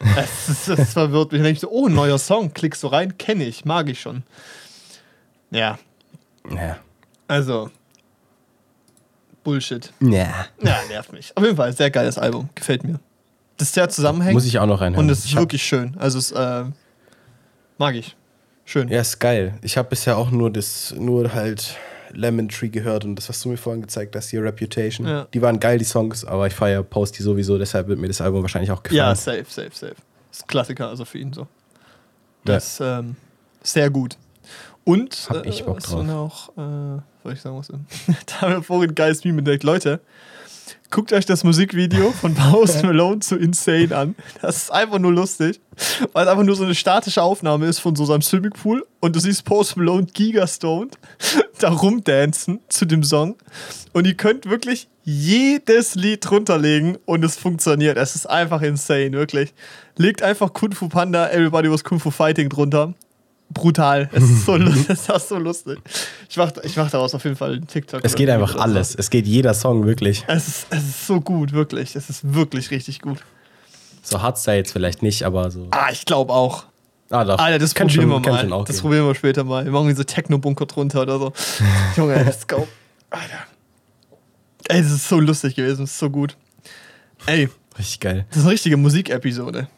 S1: (laughs) Das, ist, das verwirrt mich. Dann denk ich so, oh, neuer Song, klickst du rein, kenne ich, mag ich schon. Ja,
S2: Ja.
S1: also Bullshit.
S2: Ja.
S1: Ja, nervt mich. Auf jeden Fall, sehr geiles Album. Gefällt mir. Das ist sehr zusammenhängt.
S2: Muss ich auch noch reinhören.
S1: und es ist wirklich schön. Also es äh, mag ich. Schön.
S2: Ja, ist geil. Ich habe bisher auch nur das, nur halt Lemon Tree gehört und das hast du mir vorhin gezeigt, das hier Reputation.
S1: Ja.
S2: Die waren geil, die Songs, aber ich feiere Posty sowieso, deshalb wird mir das Album wahrscheinlich auch gefallen.
S1: Ja, safe, safe, safe. Das ist ein Klassiker, also für ihn so. Das ist ähm, sehr gut. Und
S2: Hab ich Bock
S1: was
S2: drauf.
S1: noch, äh, soll ich sagen, was (laughs) da haben wir vorhin geiles Meme entdeckt. Leute, guckt euch das Musikvideo von Post Malone zu Insane an. Das ist einfach nur lustig, weil es einfach nur so eine statische Aufnahme ist von so seinem Swimmingpool und du siehst Post Malone gigastoned (laughs) da rumdancen zu dem Song und ihr könnt wirklich jedes Lied drunterlegen und es funktioniert. Es ist einfach insane, wirklich. Legt einfach Kung Fu Panda, Everybody was Kung Fu Fighting drunter. Brutal. Es ist so, (laughs) lu- es ist so lustig. Ich mach, ich mach daraus auf jeden Fall einen TikTok.
S2: Es geht
S1: ein
S2: einfach
S1: so.
S2: alles. Es geht jeder Song wirklich.
S1: Es ist, es ist so gut, wirklich. Es ist wirklich richtig gut.
S2: So Hardstyle jetzt vielleicht nicht, aber so.
S1: Ah, ich glaube auch.
S2: Ah, doch.
S1: Alter, das
S2: Kann
S1: probieren
S2: schon-
S1: wir mal. das
S2: gehen.
S1: probieren wir später mal. Wir machen diese Techno-Bunker drunter oder so. (laughs) Junge, let's go. Alter. Ey, das ist so lustig gewesen. Das ist so gut. Ey,
S2: Richtig geil.
S1: das ist eine richtige Musikepisode.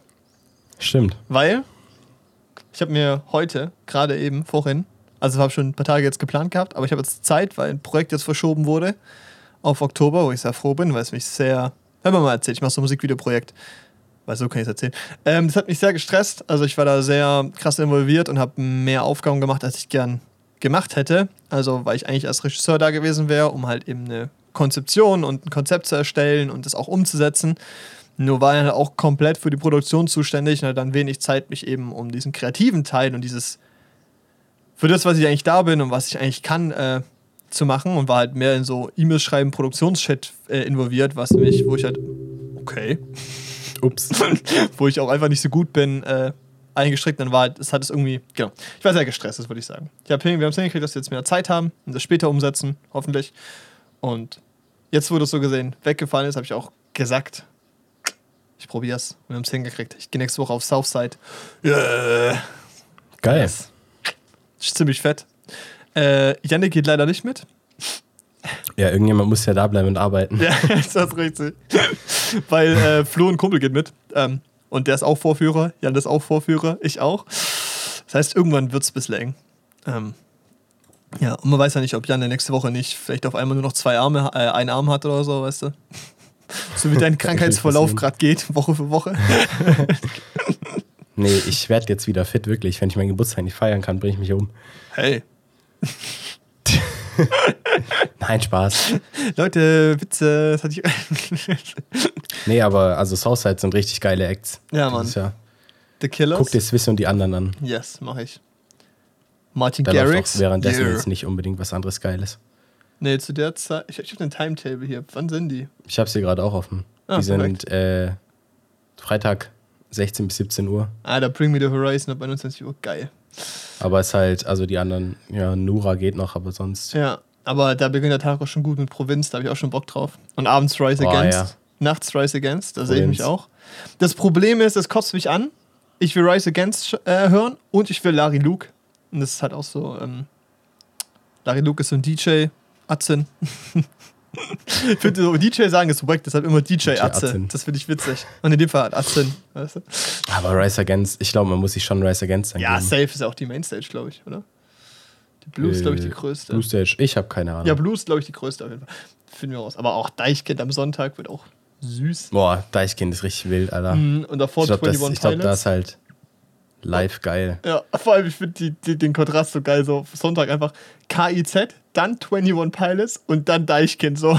S2: Stimmt.
S1: Weil ich habe mir heute, gerade eben, vorhin, also habe schon ein paar Tage jetzt geplant gehabt, aber ich habe jetzt Zeit, weil ein Projekt jetzt verschoben wurde auf Oktober, wo ich sehr froh bin, weil es mich sehr, hör mal mal erzählt, ich mache so ein Musikvideoprojekt, weil so kann ich es erzählen. Ähm, das hat mich sehr gestresst, also ich war da sehr krass involviert und habe mehr Aufgaben gemacht, als ich gern gemacht hätte. Also weil ich eigentlich als Regisseur da gewesen wäre, um halt eben eine Konzeption und ein Konzept zu erstellen und das auch umzusetzen. Nur war er halt auch komplett für die Produktion zuständig und hat dann wenig Zeit, mich eben um diesen kreativen Teil und dieses für das, was ich eigentlich da bin und was ich eigentlich kann, äh, zu machen und war halt mehr in so E-Mails schreiben, Produktionschat äh, involviert, was mich, wo ich halt Okay. (laughs)
S2: Ups. (laughs)
S1: Wo ich auch einfach nicht so gut bin, äh, eingestrickt, dann war halt, es hat es irgendwie, genau. Ich war sehr gestresst, das würde ich sagen. Ich hab, wir haben es hingekriegt, dass wir jetzt mehr Zeit haben und das später umsetzen, hoffentlich. Und jetzt, wo das so gesehen weggefallen ist, habe ich auch gesagt, ich probier's. Wir haben es hingekriegt. Ich gehe nächste Woche auf Southside. Yeah.
S2: Geil.
S1: Ist ziemlich fett. Äh, Yannick geht leider nicht mit.
S2: Ja, irgendjemand muss ja da bleiben und arbeiten.
S1: Ja, (laughs) ist das richtig. Weil äh, Flo ein Kumpel geht mit. Ähm, und der ist auch Vorführer. Jan ist auch Vorführer. Ich auch. Das heißt, irgendwann wird es ein bisschen eng. Ähm, ja, und man weiß ja nicht, ob Jan nächste Woche nicht vielleicht auf einmal nur noch zwei Arme, äh, einen Arm hat oder so, weißt du? So wie dein (laughs) Krankheitsverlauf gerade geht, Woche für Woche.
S2: Nee, ich werde jetzt wieder fit, wirklich. Wenn ich meinen Geburtstag nicht feiern kann, bringe ich mich um.
S1: Hey. (laughs)
S2: Nein, Spaß.
S1: Leute, Witze, das hatte ich. (laughs)
S2: Nee, aber also Southside sind richtig geile Acts.
S1: Ja, Mann.
S2: Ja,
S1: The Killers.
S2: guck dir Swiss und die anderen an.
S1: Yes, mache ich. Martin
S2: Da
S1: Garrix.
S2: währenddessen
S1: Yeah.
S2: jetzt nicht unbedingt was anderes Geiles.
S1: Nee, zu der Zeit. Ich, ich habe den Timetable hier. Wann sind die?
S2: Ich habe sie gerade auch offen.
S1: Ah,
S2: die sind äh, Freitag 16 bis 17 Uhr.
S1: Ah, da Bring Me the Horizon ab 21 Uhr. Geil.
S2: Aber es ist halt, also die anderen, ja, Nura geht noch, aber sonst.
S1: Ja, aber da beginnt der Tag auch schon gut mit Provinz. Da habe ich auch schon Bock drauf. Und abends Rise
S2: Oh,
S1: Against.
S2: ja.
S1: Nachts Rise Against. Da sehe ich mich auch. Das Problem ist, es kotzt mich an. Ich will Rise Against äh, hören und ich will Larry Luke. Und das ist halt auch so. Ähm, Larry Luke ist so ein DJ. Atzen. (laughs) ich finde, so DJ sagen ist wack, deshalb immer DJ, Atze.
S2: Atzen.
S1: Das finde ich witzig. Und in dem Fall halt Atzen. Weißt du?
S2: Aber Rise Against, ich glaube, man muss sich schon Rise Against angeben.
S1: Ja, Safe ist ja auch die Mainstage, glaube ich, oder? Die Blues,
S2: Äh,
S1: glaube ich, die größte.
S2: Blue Stage, ich habe keine Ahnung.
S1: Ja, Blues, glaube ich, die größte auf jeden Fall. Finden wir raus. Aber auch Deichkind am Sonntag wird auch süß.
S2: Boah, Deichkind ist richtig wild, Alter.
S1: Mhm, Und davor
S2: Ich glaube, das,
S1: 21
S2: ich glaub,
S1: Pilots.
S2: das halt live geil.
S1: Ja, vor allem, ich finde den Kontrast so geil. So Sonntag einfach KIZ, dann 21 Pilots und dann Deichkind. So.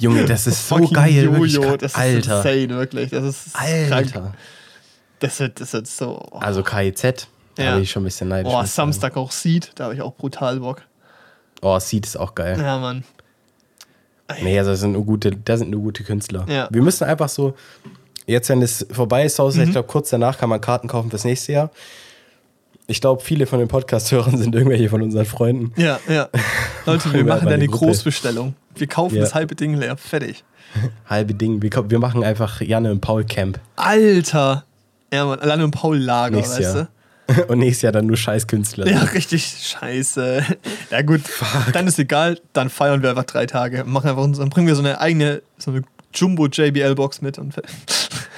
S2: Junge, das ist so geil.
S1: Jojo, das ist
S2: Alter.
S1: insane, wirklich. Das ist krank.
S2: Alter.
S1: Das wird, das wird so. Oh,
S2: Also KIZ, da
S1: Ja.
S2: bin ich schon ein bisschen neidisch.
S1: oh
S2: sagen.
S1: Samstag auch Seed, da habe ich auch brutal Bock.
S2: Oh, Seed ist auch geil.
S1: Ja, Mann.
S2: Nee, also das sind nur gute, da sind nur gute Künstler.
S1: Ja.
S2: Wir müssen einfach so, jetzt wenn es vorbei ist, Haus,
S1: Mhm.
S2: ich glaube, kurz danach kann man Karten kaufen fürs nächste Jahr. Ich glaube, viele von den Podcast-Hörern (laughs) sind irgendwelche von unseren Freunden.
S1: Ja, ja. (laughs) Leute, wir machen
S2: haben
S1: da
S2: eine Gruppe.
S1: Großbestellung. Wir kaufen
S2: Ja.
S1: das halbe Ding leer. Fertig. (laughs)
S2: Halbe Ding. Wir, wir machen einfach Janne und Paul Camp.
S1: Alter! Ja, Mann, alleine im Paul-Lager,
S2: Nächstes
S1: weißt
S2: Jahr.
S1: du?
S2: Und nächstes Jahr dann nur Scheißkünstler.
S1: Ja, richtig scheiße. Ja, gut, dann ist egal, dann feiern wir einfach drei Tage. Machen einfach, uns- dann bringen wir so eine eigene, so eine Jumbo JBL-Box mit und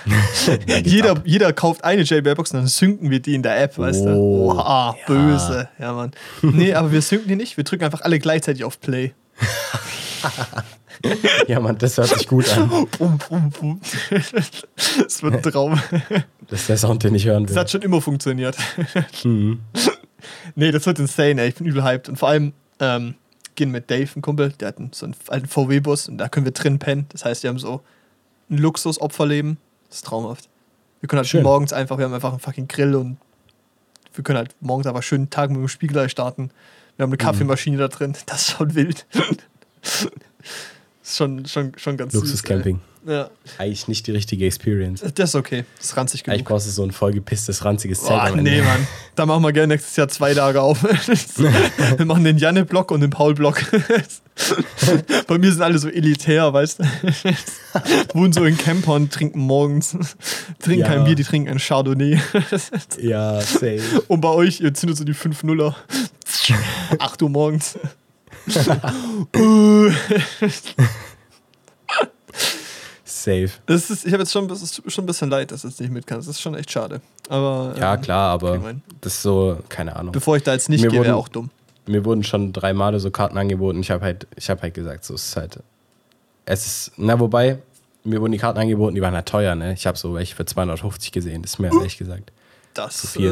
S1: (laughs) jeder, jeder kauft eine JBL-Box und dann synken wir die in der App, weißt du?
S2: Oh,
S1: Oha,
S2: ja.
S1: böse. Ja, Mann. (laughs) Nee, aber wir synken die nicht, wir drücken einfach alle gleichzeitig auf Play. (laughs)
S2: Ja, Mann, das hört sich gut an.
S1: Bum, bum, bum. Das wird ein Traum.
S2: Das ist der Sound, den ich hören
S1: Das
S2: will.
S1: hat schon immer funktioniert.
S2: Mhm.
S1: Nee, das wird insane, ey. Ich bin übel hyped. Und vor allem ähm, gehen mit Dave, ein Kumpel, der hat einen, so einen alten VW-Bus und da können wir drin pennen. Das heißt, wir haben so ein Luxus-Opferleben. Das ist traumhaft. Wir können halt
S2: Schön.
S1: morgens einfach, wir haben einfach einen fucking Grill und wir können halt morgens einfach schönen Tag mit dem Spiegelei starten. Wir haben
S2: Mhm.
S1: eine Kaffeemaschine da drin. Das ist schon wild. (laughs) das ist schon, schon, schon ganz
S2: Luxuscamping.
S1: Ja,
S2: Eigentlich nicht die richtige Experience.
S1: das ist okay. Das ist ranzig genug.
S2: Eigentlich brauchst du so ein vollgepisstes, ranziges Zelt. Ende.
S1: nee, Mann. Da machen wir gerne nächstes Jahr zwei Tage auf. (laughs) wir machen den Janne-Block und den Paul-Block. (laughs) Bei mir sind alle so elitär, weißt du? Wohnen so in Campern, trinken morgens, trinken
S2: Ja.
S1: kein Bier, die trinken ein Chardonnay.
S2: Ja, safe.
S1: Und bei euch, ihr zündet so die 5-0er. 8 Uhr morgens.
S2: Safe.
S1: Das ist, ich habe jetzt schon, es ist schon ein bisschen leid, dass du es nicht mit kannst. Das ist schon echt schade. Aber
S2: Ja,
S1: ähm,
S2: klar, aber das ist so, keine Ahnung.
S1: bevor ich da jetzt nicht
S2: Mir
S1: gehe, wäre auch dumm.
S2: Mir wurden schon drei Male so Karten angeboten. Ich habe halt, ich habe halt gesagt, so es ist halt, es ist, na wobei, mir wurden die Karten angeboten, die waren halt teuer, ne? Ich habe so welche für 250 gesehen, das ist mir ehrlich gesagt
S1: Das
S2: zu viel.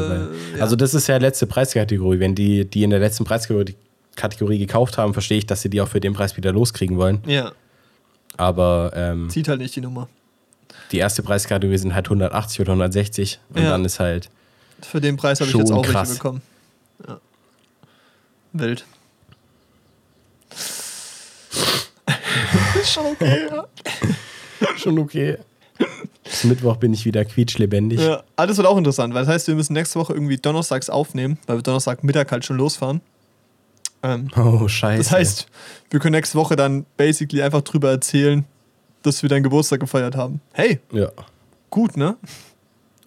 S1: äh, ja.
S2: Also das ist ja letzte Preiskategorie. Wenn die, die in der letzten Preiskategorie Kategorie gekauft haben, verstehe ich, dass sie die auch für den Preis wieder loskriegen wollen.
S1: ja,
S2: Aber ähm,
S1: zieht halt nicht die Nummer.
S2: die erste Preiskategorie sind halt 180 oder 160 und
S1: Ja.
S2: dann ist halt
S1: Für den Preis habe ich jetzt auch
S2: krass.
S1: welche bekommen. Ja. Wild. (laughs) Schon okay, ja.
S2: schon okay. Bis Mittwoch bin ich wieder quietschlebendig.
S1: Ja, das wird auch interessant, weil das heißt, wir müssen nächste Woche irgendwie donnerstags aufnehmen, weil wir Donnerstag Mittag halt schon losfahren. Ähm,
S2: Oh, scheiße.
S1: das heißt, wir können nächste Woche dann basically einfach drüber erzählen, dass wir deinen Geburtstag gefeiert haben. Hey,
S2: Ja.
S1: gut, ne?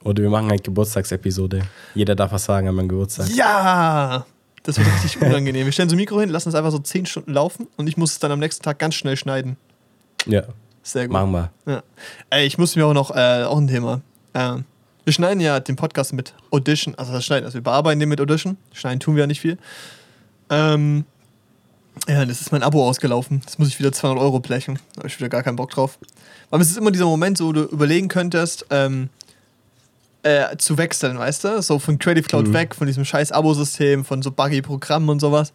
S2: Oder wir machen halt Geburtstagsepisode. Jeder darf was sagen an meinem Geburtstag.
S1: Ja! Das wird richtig (laughs) unangenehm. Wir stellen so ein Mikro hin, lassen es einfach so 10 Stunden laufen und ich muss es dann am nächsten Tag ganz schnell schneiden.
S2: Ja,
S1: Sehr gut.
S2: machen wir.
S1: Ja. Ey, ich muss mir auch noch, äh, auch ein Thema. Ähm, wir schneiden ja den Podcast mit Audition, also das schneiden, also wir bearbeiten den mit Audition. Schneiden tun wir ja nicht viel. Ähm, ja, das ist mein Abo ausgelaufen. Jetzt muss ich wieder 200 Euro blechen. Da habe ich wieder gar keinen Bock drauf. Aber es ist immer dieser Moment, wo du überlegen könntest, ähm, äh, zu wechseln, weißt du? So von Creative Cloud
S2: Mhm.
S1: weg, von diesem scheiß Abo-System, von so Buggy-Programmen und sowas.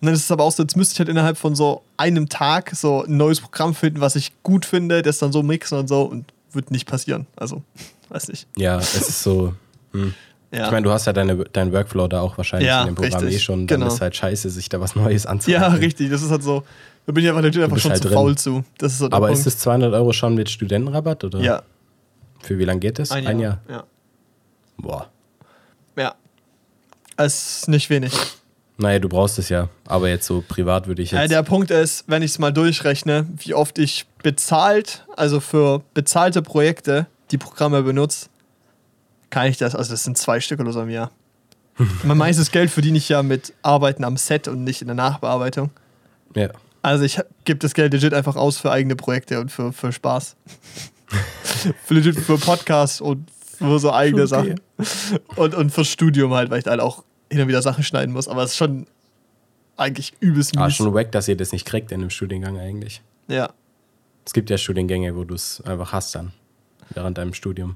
S1: Und dann ist es aber auch so, jetzt müsste ich halt innerhalb von so einem Tag so ein neues Programm finden, was ich gut finde, das dann so mixen und so und wird nicht passieren. Also, (laughs) weiß nicht.
S2: Ja, es ist so. Hm.
S1: Ja,
S2: Ich meine, du hast ja deine, deinen Workflow da auch wahrscheinlich
S1: Ja,
S2: in dem Programm
S1: richtig.
S2: eh schon. Dann
S1: Genau.
S2: ist halt scheiße, sich da was Neues anzueignen.
S1: ja richtig. Das ist halt so. Da bin ich einfach natürlich einfach schon
S2: halt
S1: zu
S2: drin.
S1: faul zu. Das ist der
S2: Aber ist es 200 Euro schon mit Studentenrabatt? Oder?
S1: Ja,
S2: Für wie lange geht das?
S1: ein Jahr.
S2: Jahr.
S1: Ja.
S2: Boah.
S1: ja. Es ist nicht wenig.
S2: Naja, du brauchst es ja. Aber jetzt so privat würde ich
S1: Ja,
S2: jetzt.
S1: der Punkt ist, wenn ich es mal durchrechne, wie oft ich bezahlt, also für bezahlte Projekte, die Programme benutze, kann ich das, also das sind zwei Stücke los am Jahr. mein meistes Geld verdiene ich ja mit Arbeiten am Set und nicht in der Nachbearbeitung.
S2: ja.
S1: Also ich gebe das Geld legit einfach aus für eigene Projekte und für, für Spaß. für (laughs) legit für Podcasts und für so eigene
S2: Okay.
S1: Sachen. Und, und fürs Studium halt, weil ich da halt auch hin und wieder Sachen schneiden muss. Aber es ist schon eigentlich übelst
S2: Ah,
S1: mies.
S2: schon wack, dass ihr das nicht kriegt in dem Studiengang eigentlich.
S1: Ja.
S2: Es gibt ja Studiengänge, wo du es einfach hast dann. Während deinem Studium.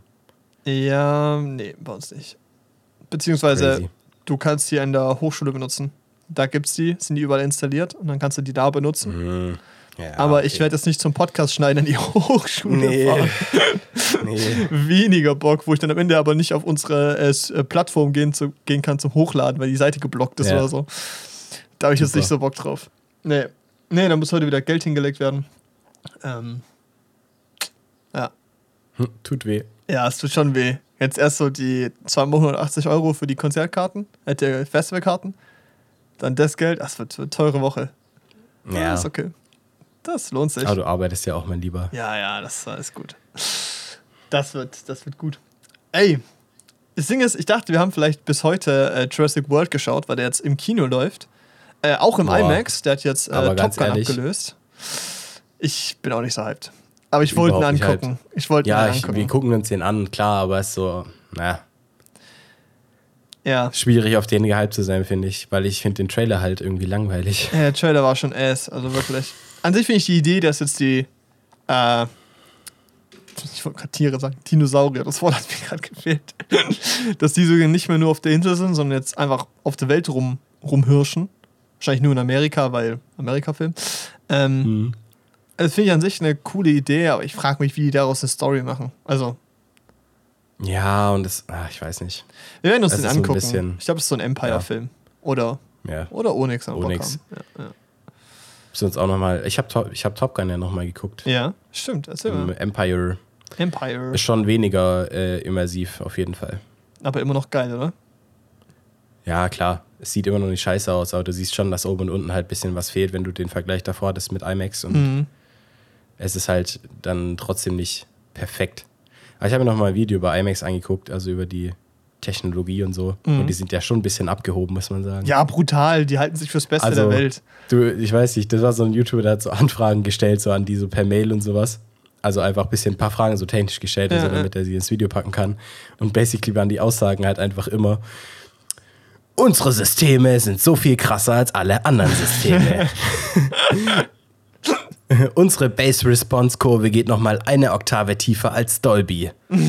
S1: Ja, nee, bei uns nicht. Beziehungsweise
S2: Crazy.
S1: du kannst die in der Hochschule benutzen. Da gibt's die, sind die überall installiert und dann kannst du die da benutzen.
S2: Hm. Ja,
S1: Aber ich
S2: okay.
S1: werde jetzt nicht zum Podcast schneiden in die (laughs) Hochschule
S2: Nee.
S1: fahren. (laughs)
S2: Nee.
S1: Weniger Bock, wo ich dann am Ende aber nicht auf unsere äh, äh, Plattform gehen, zu, gehen kann zum Hochladen, weil die Seite geblockt ist
S2: Ja.
S1: oder so. Da habe ich jetzt nicht so Bock drauf. Nee. Nee, da muss heute wieder Geld hingelegt werden. Ähm, ja.
S2: Hm, Tut weh.
S1: Ja, es tut schon weh. Jetzt erst so die 280 Euro für die Konzertkarten, äh, die Festivalkarten. Dann das Geld. Das wird eine teure Woche.
S2: Ja.
S1: ist okay. Das lohnt sich.
S2: Aber du arbeitest ja auch mein Lieber.
S1: Ja, ja, das ist gut. Das wird, das wird gut. Ey, das Ding ist, ich dachte, wir haben vielleicht bis heute äh, Jurassic World geschaut, weil der jetzt im Kino läuft. Äh, auch im
S2: Boah.
S1: IMAX. Der hat jetzt äh, Top Gun
S2: ehrlich-
S1: abgelöst. Ich bin auch nicht so hyped. Aber ich wollte ihn
S2: nicht
S1: angucken. Ich wollte ihn
S2: Ja, ich,
S1: angucken.
S2: wir gucken uns den an, klar, aber es ist so, naja,
S1: ja.
S2: schwierig auf den gehypt zu sein, finde ich, weil ich finde den Trailer halt irgendwie langweilig.
S1: Ja, der Trailer war schon ass, also wirklich. An sich finde ich die Idee, dass jetzt die, äh, ich wollte gerade Tiere sagen, Dinosaurier, das Wort hat mir gerade gefehlt, dass die sogar nicht mehr nur auf der Insel sind, sondern jetzt einfach auf der Welt rum, rumhirschen. Wahrscheinlich nur in Amerika, weil Amerika-Film. Ähm,
S2: Mhm.
S1: Das finde ich an sich eine coole Idee, aber ich frage mich, wie die daraus eine Story machen. Also,
S2: Ja, und das, ah, ich weiß nicht.
S1: wir werden uns
S2: Es
S1: den
S2: so
S1: angucken.
S2: bisschen-
S1: ich glaube, es ist so ein Empire-Film. Oder,
S2: Ja,
S1: oder Onyx. Bock
S2: Onyx.
S1: Ja, ja.
S2: müssen uns auch nochmal, ich habe Top, ich hab Top Gun ja nochmal geguckt.
S1: ja, stimmt. Erzähl mal.
S2: Empire
S1: Empire.
S2: ist schon weniger äh, immersiv, auf jeden Fall.
S1: Aber immer noch geil, oder?
S2: Ja, klar, es sieht immer noch nicht scheiße aus, aber du siehst schon, dass oben und unten halt ein bisschen was fehlt, wenn du den Vergleich davor hattest mit IMAX und
S1: Mhm.
S2: Es ist halt dann trotzdem nicht perfekt. Aber ich habe mir noch mal ein Video über IMAX angeguckt, also über die Technologie und so.
S1: Mhm.
S2: Und die sind ja schon ein bisschen abgehoben, muss man sagen.
S1: Ja, brutal. Die halten sich fürs Beste
S2: Also,
S1: der Welt.
S2: Du, ich weiß nicht, das war so ein YouTuber, der hat so Anfragen gestellt, so an die so per Mail und sowas. Also einfach ein bisschen ein paar Fragen so technisch gestellt,
S1: Ja,
S2: so,
S1: ja.
S2: damit er sie ins Video packen kann. Und basically waren die Aussagen halt einfach immer, unsere Systeme sind so viel krasser als alle anderen Systeme. (laughs) (laughs) (laughs) unsere Base-Response-Kurve geht nochmal eine Oktave tiefer als Dolby. (laughs)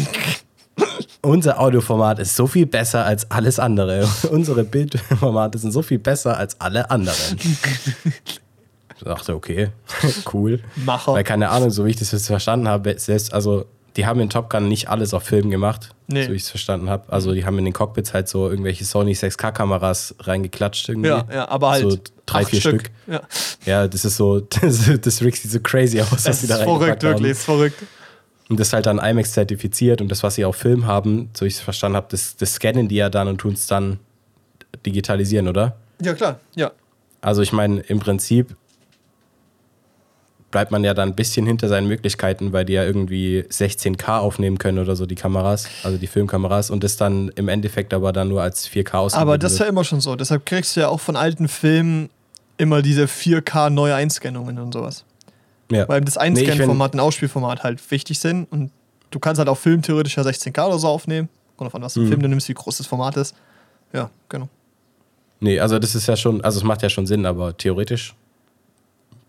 S2: Unser Audioformat ist so viel besser als alles andere. (laughs) Unsere Bildformate sind so viel besser als alle anderen. Ich dachte, okay, cool.
S1: Macher.
S2: Weil keine Ahnung, so wie ich das jetzt verstanden habe, selbst, also die haben in Top Gun nicht alles auf Film gemacht,
S1: Nee.
S2: so wie ich es verstanden habe. Also die haben in den Cockpits halt so irgendwelche Sony 6K-Kameras reingeklatscht irgendwie.
S1: Ja, ja, aber halt
S2: So drei, vier Stück.
S1: Ja.
S2: Ja, das ist so, (laughs) das, das Rick sieht so crazy aus, was
S1: Das
S2: die
S1: ist
S2: da
S1: verrückt,
S2: reingepackt haben.
S1: wirklich, ist verrückt.
S2: Und das ist halt dann IMAX zertifiziert und das, was sie auf Film haben, so ich es verstanden habe, das, das scannen die ja dann und tun es dann digitalisieren, oder?
S1: Ja, klar, ja.
S2: Also ich meine, im Prinzip bleibt man ja dann ein bisschen hinter seinen Möglichkeiten, weil die ja irgendwie 16K aufnehmen können oder so, die Kameras, also die Filmkameras, und das dann im Endeffekt aber dann nur als 4K ausgegeben
S1: Aber das ist ja immer schon so. Deshalb kriegst du ja auch von alten Filmen immer diese 4K neue Einscannungen und sowas.
S2: Ja.
S1: Weil das Einscan-Format und Ausspielformat halt wichtig sind und du kannst halt auch Film theoretisch ja 16K oder so aufnehmen. Kommt davon, was für
S2: Mhm.
S1: Film du nimmst, wie groß das Format ist. Ja, genau.
S2: Nee, also das ist ja schon, also es macht ja schon Sinn, aber theoretisch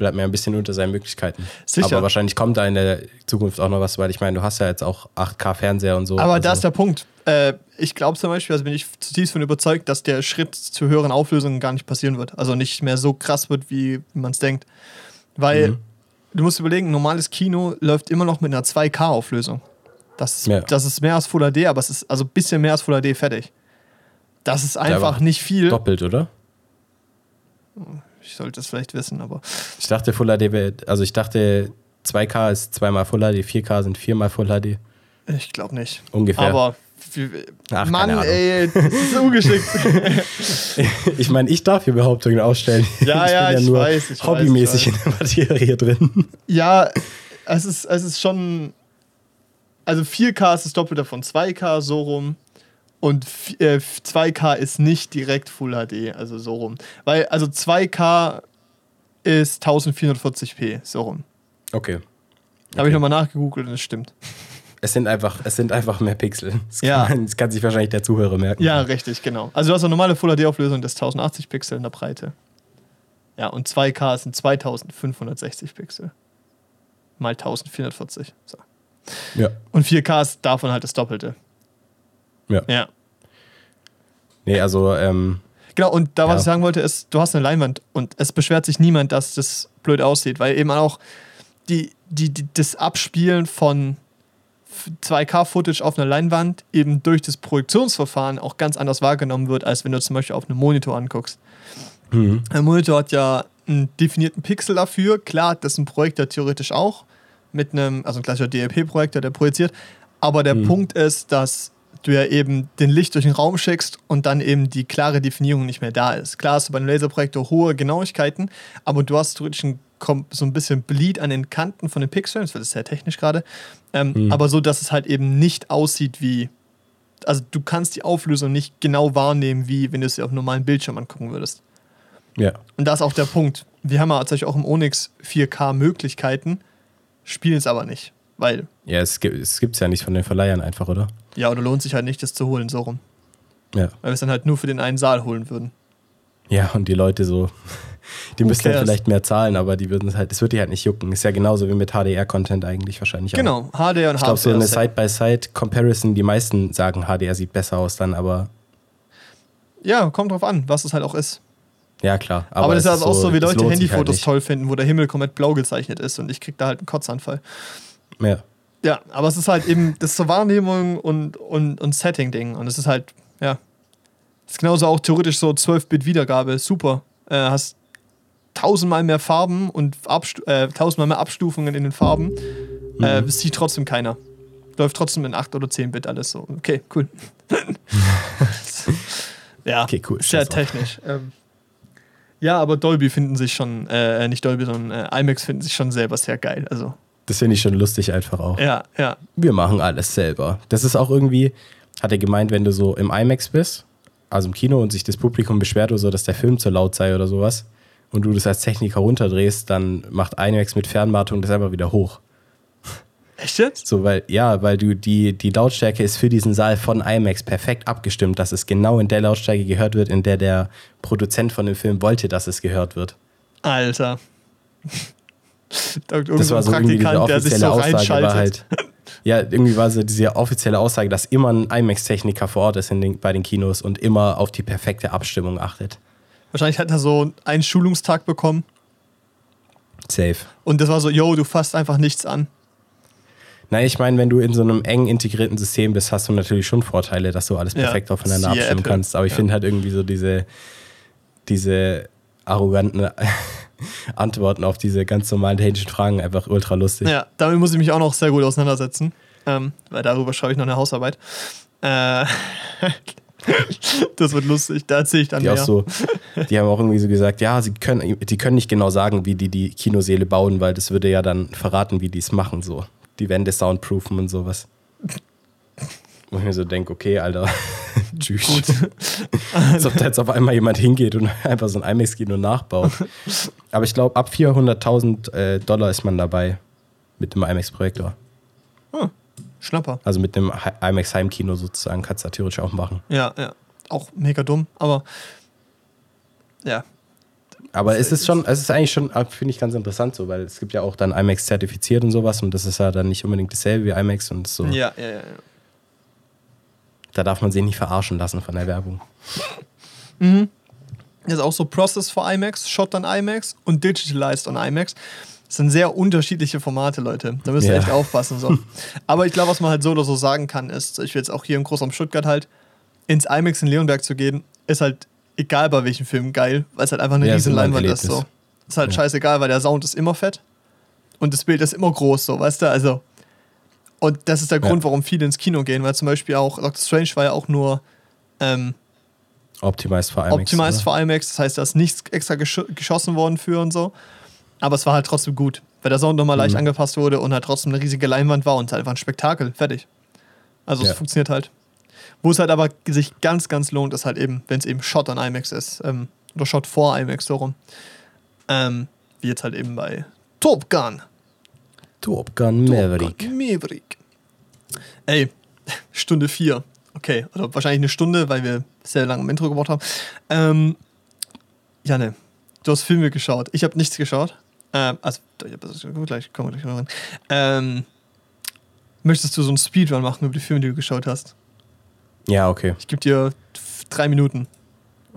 S2: bleibt mir ein bisschen unter seinen Möglichkeiten.
S1: Sicher.
S2: Aber wahrscheinlich kommt da in der Zukunft auch noch was, weil ich meine, du hast ja jetzt auch 8K-Fernseher und so.
S1: Aber
S2: also,
S1: da ist der Punkt. Äh, ich glaube zum Beispiel, also bin ich zutiefst von überzeugt, dass der Schritt zu höheren Auflösungen gar nicht passieren wird. Also nicht mehr so krass wird, wie man es denkt. Weil
S2: Mhm.
S1: du musst überlegen, normales Kino läuft immer noch mit einer 2K-Auflösung. Das, ist-
S2: Ja.
S1: das ist mehr als Full HD, aber es ist also ein bisschen mehr als Full HD fertig. Das ist einfach nicht viel.
S2: doppelt, oder?
S1: Ich sollte es vielleicht wissen, aber
S2: Ich dachte Full HD, also ich dachte 2K ist zweimal Full HD, 4K sind viermal Full HD.
S1: ich glaube nicht.
S2: Ungefähr.
S1: Aber
S2: Ach,
S1: Mann, ey, das ist ungeschickt. (laughs)
S2: Ich meine, ich darf hier Behauptungen aufstellen.
S1: Ja, (laughs)
S2: ich
S1: ja,
S2: bin ja
S1: ich
S2: nur
S1: weiß, ich
S2: hobbymäßig
S1: weiß,
S2: in der Materie drin.
S1: Ja, es ist, es ist schon. Also 4K ist das Doppelte von 2K, so rum. Und äh, 2K ist nicht direkt Full HD, also so rum. Weil, also 2K ist 1440p, so rum.
S2: Okay.
S1: Habe ich nochmal nachgegoogelt und es stimmt.
S2: Es sind einfach, es sind einfach mehr Pixel. Das kann,
S1: Ja.
S2: man, das kann sich wahrscheinlich der Zuhörer merken.
S1: Ja, richtig, genau. Also du hast eine normale Full HD-Auflösung, das ist 1080 Pixel in der Breite. Ja, und 2K sind 2560 Pixel. Mal 1440. So.
S2: Ja.
S1: Und 4K ist davon halt das Doppelte.
S2: Ja.
S1: Ja.
S2: Nee, also, ähm,
S1: Genau, und da, was
S2: Ja.
S1: ich sagen wollte, ist, du hast eine Leinwand und es beschwert sich niemand, dass das blöd aussieht, weil eben auch die, die, die, das Abspielen von 2K-Footage auf einer Leinwand eben durch das Projektionsverfahren auch ganz anders wahrgenommen wird, als wenn du zum Beispiel auf einem Monitor anguckst.
S2: mhm.
S1: Ein Monitor hat ja einen definierten Pixel dafür. Klar, das ist ein Projektor theoretisch auch. Mit einem, also ein klassischer DLP-Projektor, der projiziert. Aber der
S2: Mhm.
S1: Punkt ist, dass du ja eben den Licht durch den Raum schickst und dann eben die klare Definierung nicht mehr da ist. Klar hast du bei einem Laserprojektor hohe Genauigkeiten, aber du hast theoretisch ein, so ein bisschen Bleed an den Kanten von den Pixeln. Das wird sehr technisch gerade. Ähm,
S2: Mhm.
S1: Aber so, dass es halt eben nicht aussieht wie. Also du kannst die Auflösung nicht genau wahrnehmen, wie wenn du es dir auf einem normalen Bildschirm angucken würdest.
S2: ja.
S1: Und da ist auch der Punkt. Wir haben ja tatsächlich auch im Onyx 4K Möglichkeiten, spielen es aber nicht. Weil,
S2: Ja, es gibt es gibt's ja nicht von den Verleihern einfach, oder?
S1: Ja, oder lohnt sich halt nicht, das zu holen, so rum.
S2: Ja.
S1: Weil wir es dann halt nur für den einen Saal holen würden.
S2: Ja, und die Leute so, (laughs) die
S1: Who
S2: müssen halt vielleicht mehr zahlen, aber die würden es halt, das würde die halt nicht jucken. Ist ja genauso wie mit HDR-Content eigentlich wahrscheinlich auch.
S1: Genau, HDR und
S2: Ich glaube, so eine
S1: HDR.
S2: Side-by-Side-Comparison, die meisten sagen, HDR sieht besser aus dann, aber
S1: Ja, kommt drauf an, was es halt auch ist.
S2: ja, klar.
S1: Aber, das ist halt auch so, wie
S2: es
S1: Leute
S2: sich
S1: Handyfotos
S2: halt
S1: toll finden, wo der Himmel komplett blau gezeichnet ist und ich krieg da halt einen Kotzanfall.
S2: Ja.
S1: Ja, aber es ist halt eben, das ist so Wahrnehmung und, und, und Setting-Ding. Und es ist halt, ja. Das ist genauso auch theoretisch so 12-Bit-Wiedergabe. Super. Äh, hast tausendmal mehr Farben und Abstu äh, tausendmal mehr Abstufungen in den Farben. Äh,
S2: Mhm.
S1: das sieht trotzdem keiner. Läuft trotzdem in 8 oder 10 Bit alles so. Okay, cool. (laughs) ja,
S2: Okay, cool.
S1: sehr technisch. Ähm, ja, aber Dolby finden sich schon, äh, nicht Dolby, sondern äh, IMAX finden sich schon selber sehr geil. Also,
S2: Das finde ich schon lustig einfach auch.
S1: ja, ja.
S2: Wir machen alles selber. Das ist auch irgendwie, hat er gemeint, wenn du so im IMAX bist, also im Kino und sich das Publikum beschwert oder so, dass der Film zu laut sei oder sowas und du das als Techniker runterdrehst, dann macht IMAX mit Fernwartung das einfach wieder hoch.
S1: Echt jetzt?
S2: So, weil, ja, weil du die, die Lautstärke ist für diesen Saal von IMAX perfekt abgestimmt, dass es genau in der Lautstärke gehört wird, in der der Produzent von dem Film wollte, dass es gehört wird.
S1: Alter.
S2: Das war so irgendwie diese
S1: Praktikant, der sich
S2: offizielle
S1: so
S2: Aussage,
S1: reinschaltet.
S2: war halt. Ja, irgendwie war so diese offizielle Aussage, dass immer ein IMAX-Techniker vor Ort ist in den, bei den Kinos und immer auf die perfekte Abstimmung achtet.
S1: Wahrscheinlich hat er so einen Schulungstag bekommen
S2: Safe.
S1: und das war so, yo, du fasst einfach nichts an.
S2: Nein, ich meine, wenn du in so einem eng integrierten System bist, hast du natürlich schon Vorteile, dass du alles
S1: Ja,
S2: perfekt aufeinander
S1: siehe
S2: abstimmen
S1: Apple.
S2: kannst. Aber ich
S1: Ja.
S2: finde halt irgendwie so diese, diese arroganten (laughs) Antworten auf diese ganz normalen technischen Fragen einfach ultra lustig.
S1: Ja, damit muss ich mich auch noch sehr gut auseinandersetzen, ähm, weil darüber schreibe ich noch eine Hausarbeit. Äh, (laughs) das wird lustig, da erzähle ich dann
S2: Die
S1: mehr.
S2: auch so, (laughs) die haben auch irgendwie so gesagt, ja, sie können, die können nicht genau sagen, wie die die Kinoseele bauen, weil das würde ja dann verraten, wie die es machen, so. Die Wände soundproofen und sowas. Wo ich mir so denke, okay, Alter, (laughs) tschüss.
S1: Gut. (laughs)
S2: Als ob da jetzt auf einmal jemand hingeht und (laughs) einfach so ein IMAX-Kino nachbaut. Aber ich glaube, ab 400.000 äh, Dollar ist man dabei mit dem IMAX-Projektor.
S1: Schnapper.
S2: Also mit dem IMAX-Heimkino sozusagen kannst du da theoretisch auch machen.
S1: Ja, ja. Auch mega dumm, aber ja.
S2: Aber es ist schon, es ist eigentlich schon, äh, finde ich ganz interessant so, weil es gibt ja auch dann IMAX zertifiziert und sowas und das ist ja dann nicht unbedingt dasselbe wie IMAX und so.
S1: Ja, ja, ja.
S2: Da darf man sich nicht verarschen lassen von der Werbung.
S1: Das ist auch so Process for IMAX, Shot on IMAX und Digitalized on IMAX. Das sind sehr unterschiedliche Formate, Leute. Da müsst ihr
S2: Ja.
S1: echt aufpassen. So. Aber ich glaube, was man halt so oder so sagen kann, ist, ich will jetzt auch hier im Großraum Stuttgart halt, ins IMAX in Leonberg zu gehen, ist halt egal bei welchem Film geil, weil es halt einfach eine
S2: Ja, ist
S1: riesen Leinwand ist. So. Ist halt
S2: Ja.
S1: scheißegal, weil der Sound ist immer fett und das Bild ist immer groß, so, weißt du? Also. Und das ist der
S2: Ja.
S1: Grund, warum viele ins Kino gehen, weil zum Beispiel auch Doctor Strange war ja auch nur ähm,
S2: Optimized für IMAX.
S1: Optimized
S2: oder?
S1: für IMAX, das heißt, da ist nichts extra gesch geschossen worden für und so. Aber es war halt trotzdem gut, weil der Sound nochmal leicht
S2: Mhm.
S1: angepasst wurde und halt trotzdem eine riesige Leinwand war und es halt einfach ein Spektakel. Fertig. Also
S2: Ja.
S1: es funktioniert halt. Wo es halt aber sich ganz, ganz lohnt, ist halt eben, wenn es eben Shot an IMAX ist. Ähm, oder Shot vor IMAX so rum. Ähm, wie jetzt halt eben bei Top Gun.
S2: Top Gun Maverick.
S1: Top Gun Maverick. Ey, (laughs) Stunde 4. Okay, oder wahrscheinlich eine Stunde, weil wir sehr lange im Intro gebraucht haben. Ähm, Janne, du hast Filme geschaut. Ich habe nichts geschaut. Ähm, also, gleich kommen wir gleich noch rein. Ähm, möchtest du so einen Speedrun machen über die Filme, die du geschaut hast?
S2: Ja, okay.
S1: Ich gebe dir drei Minuten.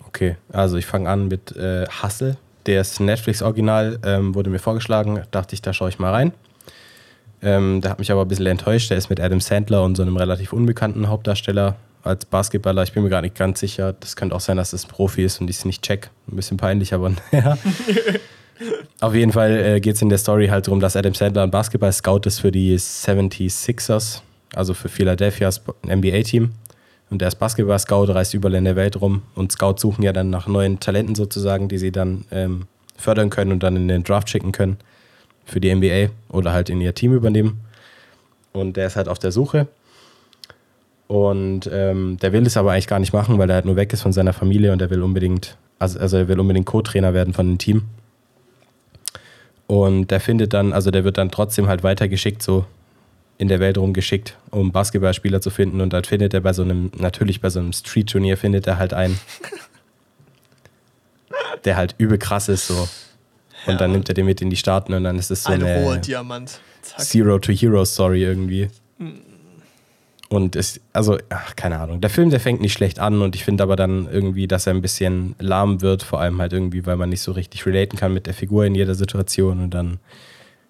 S2: Okay, also ich fange an mit äh, Hustle. Der ist Netflix-Original, ähm, wurde mir vorgeschlagen. Dachte ich, da schaue ich mal rein. Ähm, der hat mich aber ein bisschen enttäuscht. Der ist mit Adam Sandler und so einem relativ unbekannten Hauptdarsteller als Basketballer. Ich bin mir gar nicht ganz sicher. Das könnte auch sein, dass das ein Profi ist und ich es nicht check. Ein bisschen peinlich, aber (laughs) ja. Auf jeden Fall äh, geht es in der Story halt darum, dass Adam Sandler ein Basketball-Scout ist für die 76ers, also für Philadelphias NBA-Team. Und der ist Basketball-Scout, reist überall in der Welt rum. Und Scouts suchen ja dann nach neuen Talenten sozusagen, die sie dann ähm, fördern können und dann in den Draft schicken können für die NBA oder halt in ihr Team übernehmen. Und der ist halt auf der Suche. Und ähm, der will es aber eigentlich gar nicht machen, weil er halt nur weg ist von seiner Familie und er will unbedingt, also, also er will unbedingt Co-Trainer werden von dem Team. Und der findet dann, also der wird dann trotzdem halt weitergeschickt, so in der Welt rumgeschickt, um Basketballspieler zu finden. Und dann findet er bei so einem, natürlich bei so einem Street-Turnier findet er halt einen, (laughs) der halt übel krass ist, so. Und
S1: Ja,
S2: dann nimmt er den mit in die Staaten und dann ist es so
S1: Ein
S2: eine
S1: Diamant. Zack.
S2: Zero to Hero Story irgendwie. Und ist, also, ach, keine Ahnung. Der Film, der fängt nicht schlecht an und ich finde aber dann irgendwie, dass er ein bisschen lahm wird, vor allem halt irgendwie, weil man nicht so richtig relaten kann mit der Figur in jeder Situation und dann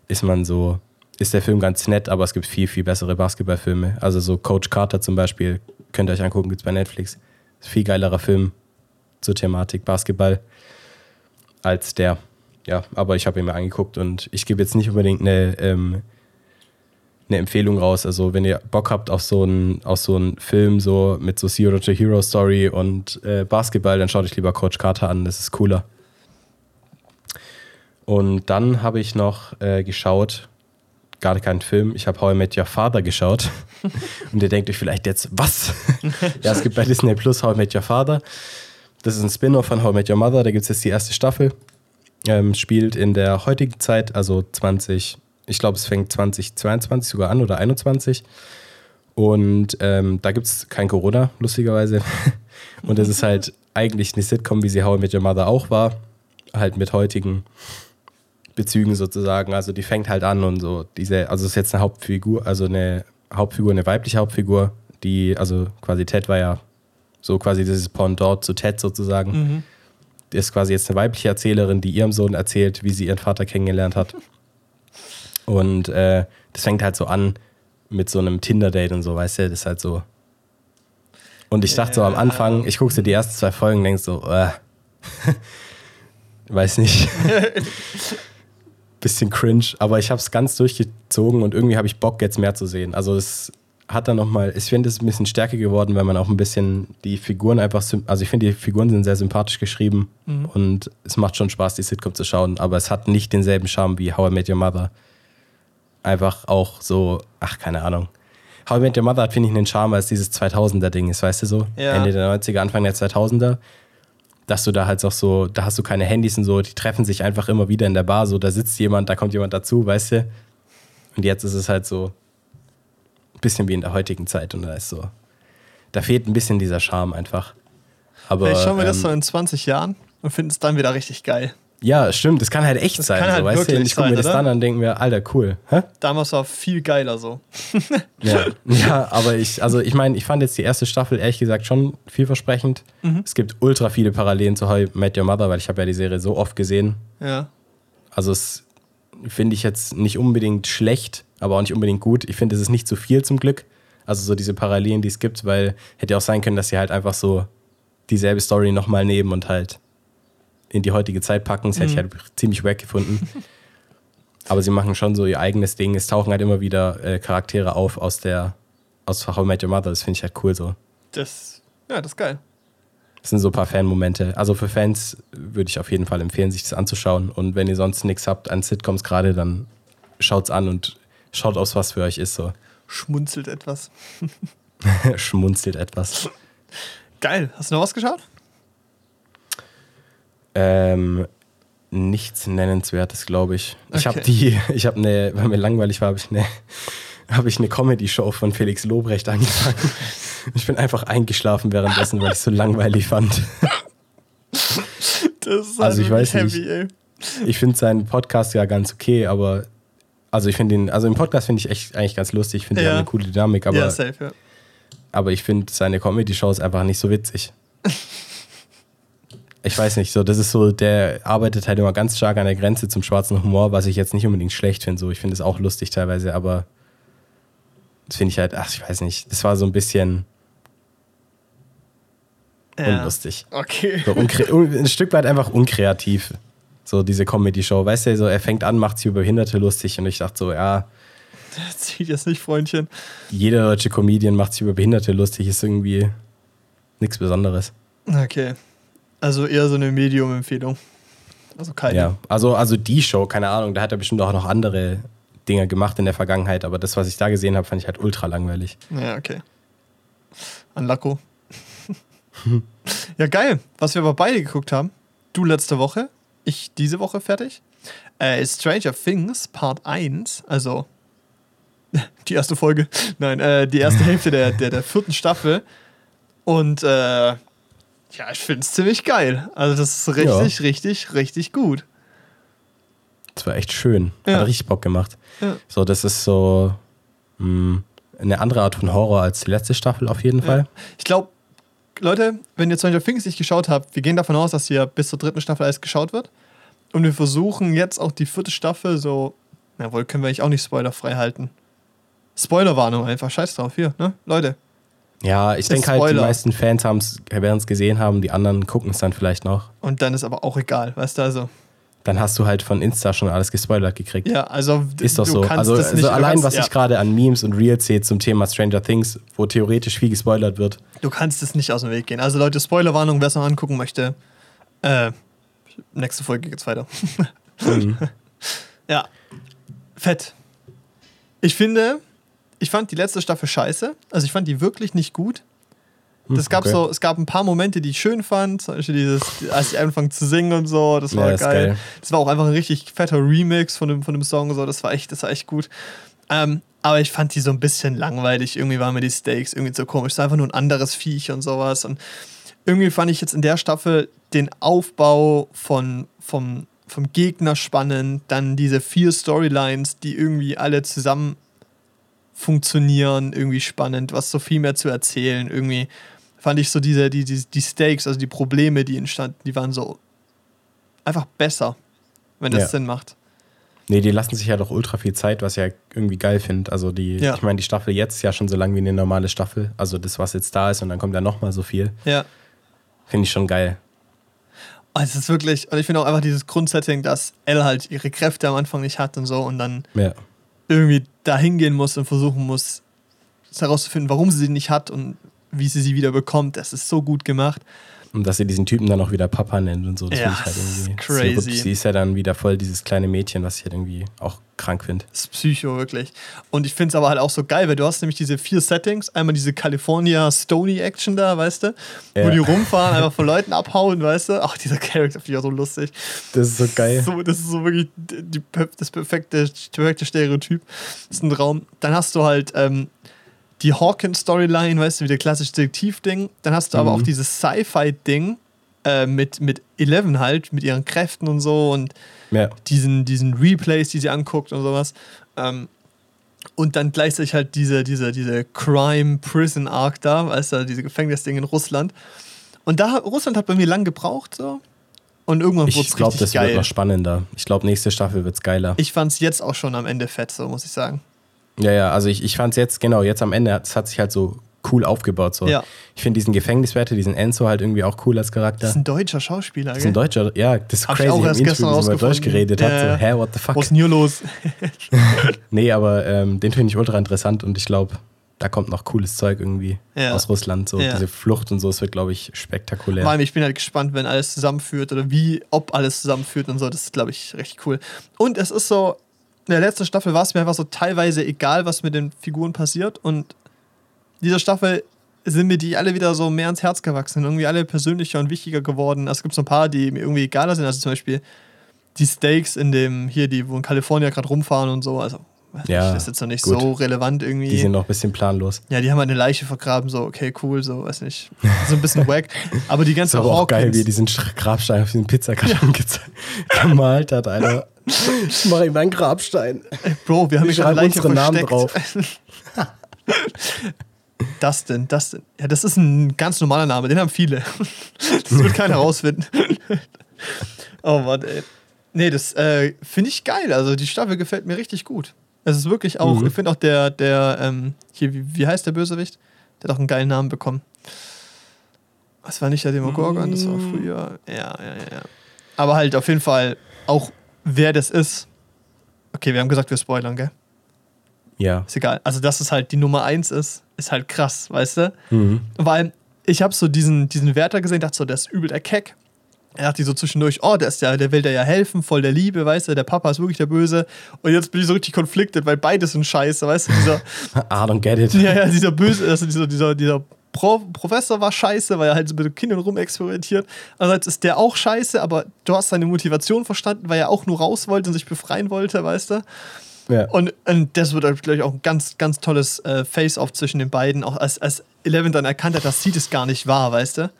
S2: ist man so, ist der Film ganz nett, aber es gibt viel, viel bessere Basketballfilme. Also so Coach Carter zum Beispiel, könnt ihr euch angucken, gibt's bei Netflix. Ist viel geilerer Film zur Thematik Basketball als der. Ja, aber ich habe ihn mir angeguckt und ich gebe jetzt nicht unbedingt eine, ähm, eine Empfehlung raus. Also wenn ihr Bock habt auf so einen, auf so einen Film so mit so Zero to Hero Story und äh, Basketball, dann schaut euch lieber Coach Carter an, das ist cooler. Und dann habe ich noch äh, geschaut, gar keinen Film, ich habe How I Met Your Father geschaut. (laughs) und ihr denkt euch vielleicht jetzt, was? (laughs) ja, es gibt bei Disney Plus How I Met Your Father. Das ist ein Spin-off von How I Met Your Mother, da gibt es jetzt die erste Staffel. Ähm, spielt in der heutigen Zeit, also 20, ich glaube, es fängt 2022 sogar an oder 21. Und ähm, da gibt es kein Corona, lustigerweise. (laughs) Und es ist halt eigentlich eine Sitcom, wie sie How I Met Your Mother auch war. Halt mit heutigen Bezügen sozusagen. Also die fängt halt an und so. Diese, also es ist jetzt eine Hauptfigur, also eine Hauptfigur, eine weibliche Hauptfigur, die, also quasi Ted war ja so quasi dieses Pendant zu Ted sozusagen.
S1: Mhm.
S2: Ist quasi jetzt eine weibliche Erzählerin, die ihrem Sohn erzählt, wie sie ihren Vater kennengelernt hat. Und äh, das fängt halt so an mit so einem Tinder-Date und so, weißt du, das ist halt so. Und ich dachte so am Anfang, ich guckte die ersten zwei Folgen und denk so, äh. (laughs) weiß nicht. (laughs) Bisschen cringe, aber ich habe es ganz durchgezogen und irgendwie habe ich Bock, jetzt mehr zu sehen. Also es hat dann nochmal, ich finde es ein bisschen stärker geworden, weil man auch ein bisschen die Figuren einfach, also ich finde die Figuren sind sehr sympathisch geschrieben mhm. und es macht schon Spaß, die Sitcom zu schauen, aber es hat nicht denselben Charme wie How I Met Your Mother. Einfach auch so, ach, keine Ahnung. How I Met Your Mother hat, finde ich, einen Charme, als dieses 2000er-Ding ist, weißt du so? Ja. Ende der 90er, Anfang der 2000er dass du da halt auch so, da hast du keine Handys und so, die treffen sich einfach immer wieder in der Bar, so da sitzt jemand, da kommt jemand dazu, weißt du? Und jetzt ist es halt so ein bisschen wie in der heutigen Zeit und da ist so, da fehlt ein bisschen dieser Charme einfach.
S1: Aber, Vielleicht schauen wir ähm, das so in 20 Jahren und finden es dann wieder richtig geil.
S2: Ja, stimmt, das kann halt echt das sein, so, halt weißt du? Ich gucke mir das dann an und denke mir, Alter, cool. Hä?
S1: Damals war viel geiler so.
S2: ja. (laughs) ja, aber ich, also ich meine, ich fand jetzt die erste Staffel ehrlich gesagt schon vielversprechend. Mhm. Es gibt ultra viele Parallelen zu How Met Your Mother, weil ich habe ja die Serie so oft gesehen.
S1: Ja.
S2: Also es finde ich jetzt nicht unbedingt schlecht, aber auch nicht unbedingt gut. Ich finde, es ist nicht zu viel zum Glück. Also so diese Parallelen, die es gibt, weil hätte auch sein können, dass sie halt einfach so dieselbe Story nochmal nehmen und halt in die heutige Zeit packen. Das mhm. hätte ich mhm. halt ziemlich wack gefunden. (laughs) Aber sie machen schon so ihr eigenes Ding. Es tauchen halt immer wieder äh, Charaktere auf aus der aus How I Met Your Mother. Das finde ich halt cool so.
S1: Das, ja, das ist geil.
S2: Das sind so ein paar Fan-Momente. Also für Fans würde ich auf jeden Fall empfehlen, sich das anzuschauen. Und wenn ihr sonst nichts habt an Sitcoms gerade, dann schaut's an und schaut aus, was für euch ist so.
S1: Schmunzelt etwas. (laughs)
S2: Schmunzelt etwas.
S1: Geil. Hast du noch was geschaut?
S2: Ähm, nichts Nennenswertes, glaube ich. Okay. (laughs) Ich habe die, ich habe eine, weil mir langweilig war, habe ich (laughs) eine, habe ich eine Comedy-Show von Felix Lobrecht angefangen. Ich bin einfach eingeschlafen währenddessen, weil ich es so langweilig fand.
S1: Das ist also ich weiß heavy, nicht. Ey.
S2: Ich finde seinen Podcast ja ganz okay, aber also ich finde ihn, also im Podcast finde ich echt eigentlich ganz lustig. Ich finde, ja. die haben eine coole Dynamik, aber,
S1: ja, safe, ja.
S2: aber ich finde seine Comedy-Show ist einfach nicht so witzig (laughs) ich weiß nicht, so, das ist so, der arbeitet halt immer ganz stark an der Grenze zum schwarzen Humor, was ich jetzt nicht unbedingt schlecht finde. So, ich finde es auch lustig teilweise, aber das finde ich halt, ach, ich weiß nicht, das war so ein bisschen ja. unlustig.
S1: Okay.
S2: So ein Stück weit einfach unkreativ. So diese Comedy-Show. Weißt du, so, er fängt an, macht sich über Behinderte lustig und ich dachte so, ja. (laughs)
S1: Das zieht jetzt nicht, Freundchen.
S2: Jeder deutsche Comedian macht sich über Behinderte lustig, ist irgendwie nichts Besonderes.
S1: Okay. Also eher so eine Medium-Empfehlung. Also keine.
S2: Ja, also, also die Show, keine Ahnung, da hat er bestimmt auch noch andere Dinge gemacht in der Vergangenheit, aber das, was ich da gesehen habe, fand ich halt ultra langweilig.
S1: Ja, okay. An Lacko. (laughs) ja, geil. Was wir aber beide geguckt haben, du letzte Woche, ich diese Woche fertig, äh, Stranger Things Part 1, also (laughs) die erste Folge, (laughs) nein, äh, die erste (laughs) Hälfte der, der, der vierten Staffel. Und äh, ja, ich finde es ziemlich geil. Also, das ist richtig, ja. richtig, richtig gut.
S2: Das war echt schön. Ja. Hat richtig Bock gemacht. Ja. So, das ist so mh, hm, eine andere Art von Horror als die letzte Staffel auf jeden Fall.
S1: Ich glaube, Leute, wenn ihr Stranger Things nicht geschaut habt, wir gehen davon aus, dass hier bis zur dritten Staffel alles geschaut wird. Und wir versuchen jetzt auch die vierte Staffel so, jawohl, können wir eigentlich auch nicht spoilerfrei halten. Spoilerwarnung einfach, scheiß drauf, hier, ne? Leute,
S2: ja, ich denke halt, die meisten Fans werden es gesehen haben, die anderen gucken es dann vielleicht noch.
S1: Und dann ist aber auch egal, weißt du, also.
S2: Dann hast du halt von Insta schon alles gespoilert gekriegt.
S1: Ja, also
S2: ist doch so. also, also allein, kannst, was ja. ich gerade an Memes und Reels sehe zum Thema Stranger Things, wo theoretisch viel gespoilert wird.
S1: Du kannst es nicht aus dem Weg gehen. Also Leute, Spoilerwarnung, wer es noch angucken möchte, äh, nächste Folge geht's weiter. Mhm. (laughs) ja, fett. Ich finde, ich fand die letzte Staffel scheiße. Also ich fand die wirklich nicht gut. Hm, das gab okay. so, es gab ein paar Momente, die ich schön fand. Zum Beispiel dieses, als ich angefangen zu singen und so, das war ja, geil. geil. Das war auch einfach ein richtig fetter Remix von dem, von dem Song, so, das war echt, das war echt gut. Ähm, aber ich fand die so ein bisschen langweilig. Irgendwie waren mir die Stakes irgendwie so komisch. Es war einfach nur ein anderes Viech und sowas. Und irgendwie fand ich jetzt in der Staffel den Aufbau von, vom, vom Gegner spannend. Dann diese vier Storylines, die irgendwie alle zusammen funktionieren, irgendwie spannend, was so viel mehr zu erzählen. Irgendwie fand ich so diese, die, die, die Stakes, also die Probleme, die entstanden, die waren so einfach besser, wenn das ja. Sinn macht.
S2: Nee, die lassen sich ja doch ultra viel Zeit, was ich ja irgendwie geil finde. Also die, ja. ich meine, die Staffel jetzt ist ja schon so lang wie eine normale Staffel. Also das, was jetzt da ist und dann kommt ja nochmal so viel.
S1: Ja.
S2: Finde ich schon geil.
S1: Also es ist wirklich, und ich finde auch einfach dieses Grundsetting, dass Elle halt ihre Kräfte am Anfang nicht hat und so und dann
S2: Ja.
S1: irgendwie da hingehen muss und versuchen muss, herauszufinden, warum sie sie nicht hat und wie sie sie wieder bekommt. Das ist so gut gemacht.
S2: Und dass sie diesen Typen dann auch wieder Papa nennt und so. Das
S1: Ja,
S2: finde ich halt irgendwie.
S1: crazy.
S2: Sie, sie ist ja dann wieder voll dieses kleine Mädchen, was ich halt irgendwie auch krank finde.
S1: Das ist Psycho, wirklich. Und ich finde es aber halt auch so geil, weil du hast nämlich diese vier Settings. Einmal diese California Stony Action da, weißt du? Wo
S2: Ja.
S1: die rumfahren, einfach von Leuten abhauen, weißt du? Ach, dieser Charakter finde ich auch so lustig.
S2: Das ist so geil.
S1: So, das ist so wirklich die, das perfekte, perfekte Stereotyp. Das ist ein Traum. Dann hast du halt ähm, die Hawkins-Storyline, weißt du, wie der klassische Detektiv-Ding. Dann hast du aber
S2: Mhm.
S1: auch dieses Sci-Fi-Ding äh, mit, mit Eleven halt, mit ihren Kräften und so und
S2: Ja.
S1: diesen, diesen Replays, die sie anguckt und sowas. Ähm, und dann gleichzeitig halt diese, diese, diese Crime-Prison-Arc da, weißt du, diese Gefängnisding in Russland. Und da, Russland hat bei mir lang gebraucht, so. Und irgendwann wurde
S2: Ich
S1: es
S2: glaube,
S1: richtig
S2: das
S1: geil.
S2: wird noch spannender. Ich glaube, nächste Staffel wird's geiler.
S1: Ich fand es jetzt auch schon am Ende fett, so muss ich sagen.
S2: Ja, ja, also ich, ich fand es jetzt, genau, jetzt am Ende, es hat sich halt so cool aufgebaut. So.
S1: Ja.
S2: Ich finde diesen Gefängniswärter, diesen Enzo halt irgendwie auch cool als Charakter.
S1: Das ist ein deutscher Schauspieler,
S2: Das ist ein? Deutscher, ja, das ist
S1: Hab ich
S2: crazy.
S1: auch
S2: Im
S1: erst
S2: Interview,
S1: gestern rausgefunden.
S2: Deutsch geredet hat,
S1: Ja,
S2: so,
S1: ja.
S2: hä, what the fuck?
S1: Was ist denn hier los? (laughs) (laughs)
S2: Nee, aber ähm, den finde ich ultra interessant und ich glaube, da kommt noch cooles Zeug irgendwie
S1: Ja.
S2: aus Russland. So
S1: Ja.
S2: diese Flucht und so, es wird, glaube ich, spektakulär.
S1: Vor allem, ich bin halt gespannt, wenn alles zusammenführt oder wie, ob alles zusammenführt und so. Das ist, glaube ich, recht cool. Und es ist so, in der letzten Staffel war es mir einfach so teilweise egal, was mit den Figuren passiert. Und dieser Staffel sind mir die alle wieder so mehr ans Herz gewachsen. Irgendwie alle persönlicher und wichtiger geworden. Also es gibt so ein paar, die mir irgendwie egaler sind. Also zum Beispiel die Steaks in dem, hier, die, wo in Kalifornien gerade rumfahren und so. Also,
S2: Ja,
S1: das ist jetzt noch nicht
S2: gut.
S1: so relevant irgendwie.
S2: Die sind noch ein bisschen planlos.
S1: Ja, die haben halt eine Leiche vergraben, so, okay, cool, so, weiß nicht. So ein bisschen (laughs) wack. Aber die ganze
S2: aber auch geil, wie
S1: Hawkins,
S2: diesen Grabstein auf diesen Pizzakarton geze- (laughs) gemalt hat, Alter. Ich mache ihm einen Grabstein.
S1: Bro, wir haben
S2: Wir
S1: hier gerade
S2: unsere Namen
S1: versteckt. Dustin, (laughs) Dustin. Ja, das ist ein ganz normaler Name, den haben viele. Das wird keiner rausfinden. (laughs) Oh Mann, ey. Nee, das äh, finde ich geil. Also die Staffel gefällt mir richtig gut. Es ist wirklich auch,
S2: Mhm.
S1: ich finde auch der, der, ähm, hier, wie, wie heißt der Bösewicht? Der hat auch einen geilen Namen bekommen. Das war nicht der Demogorgon, das war früher. Ja, ja, ja, ja. Aber halt auf jeden Fall auch, wer das ist. Okay, wir haben gesagt, wir spoilern, gell?
S2: Ja.
S1: Ist egal. Also, dass es halt die Nummer eins ist, ist halt krass, weißt du?
S2: Mhm.
S1: Weil ich habe so diesen, diesen Wärter gesehen, dachte so, der ist übel der Keck. Er dachte so zwischendurch, oh, der, ist ja, der will dir ja helfen, voll der Liebe, weißt du, der Papa ist wirklich der Böse. Und jetzt bin ich so richtig konfliktet, weil beide sind scheiße, weißt du, dieser, (laughs)
S2: I don't get it.
S1: ja, ja, dieser Böse, also dieser, dieser, dieser Pro Professor war scheiße, weil er halt so mit den Kindern rumexperimentiert. Andererseits ist der auch scheiße, aber du hast seine Motivation verstanden, weil er auch nur raus wollte und sich befreien wollte, weißt du?
S2: Ja.
S1: Und, und das wird, glaube ich, auch ein ganz, ganz tolles äh, Face-Off zwischen den beiden. Auch als, als Eleven dann erkannt hat, dass sie das gar nicht war, weißt du?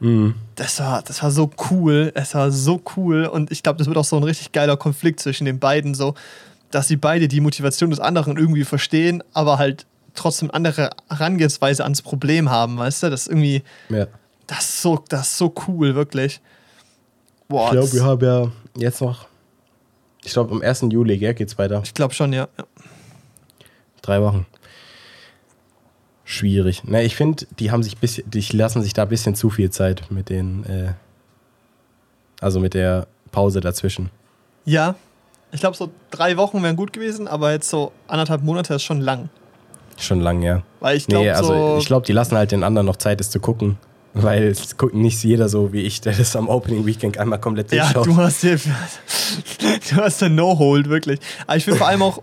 S2: Mhm.
S1: Das war, das war so cool. Es war so cool. Und ich glaube, das wird auch so ein richtig geiler Konflikt zwischen den beiden, so, dass sie beide die Motivation des anderen irgendwie verstehen, aber halt trotzdem andere Herangehensweise ans Problem haben, weißt du? Das ist irgendwie,
S2: ja.
S1: das ist so, das ist so cool, wirklich. Boah,
S2: Ich glaube, wir haben ja jetzt noch, ich glaube, am 1. Juli gell, geht's weiter.
S1: ich glaube schon, ja. ja.
S2: Drei Wochen. Schwierig. Ne, ich finde, die haben sich bisschen, die lassen sich da ein bisschen zu viel Zeit mit den, äh, also mit der Pause dazwischen.
S1: Ja, ich glaube, so drei Wochen wären gut gewesen, aber jetzt so anderthalb Monate ist schon lang.
S2: Schon lang, ja.
S1: Weil ich glaube,
S2: Nee, also
S1: so.
S2: ich glaube, die lassen halt den anderen noch Zeit, es zu gucken. Weil es guckt nicht jeder so wie ich, der das am Opening Weekend einmal komplett
S1: ja,
S2: durchschaut.
S1: du hast hier, du hast ein No-Hold, wirklich. Aber ich finde vor allem auch,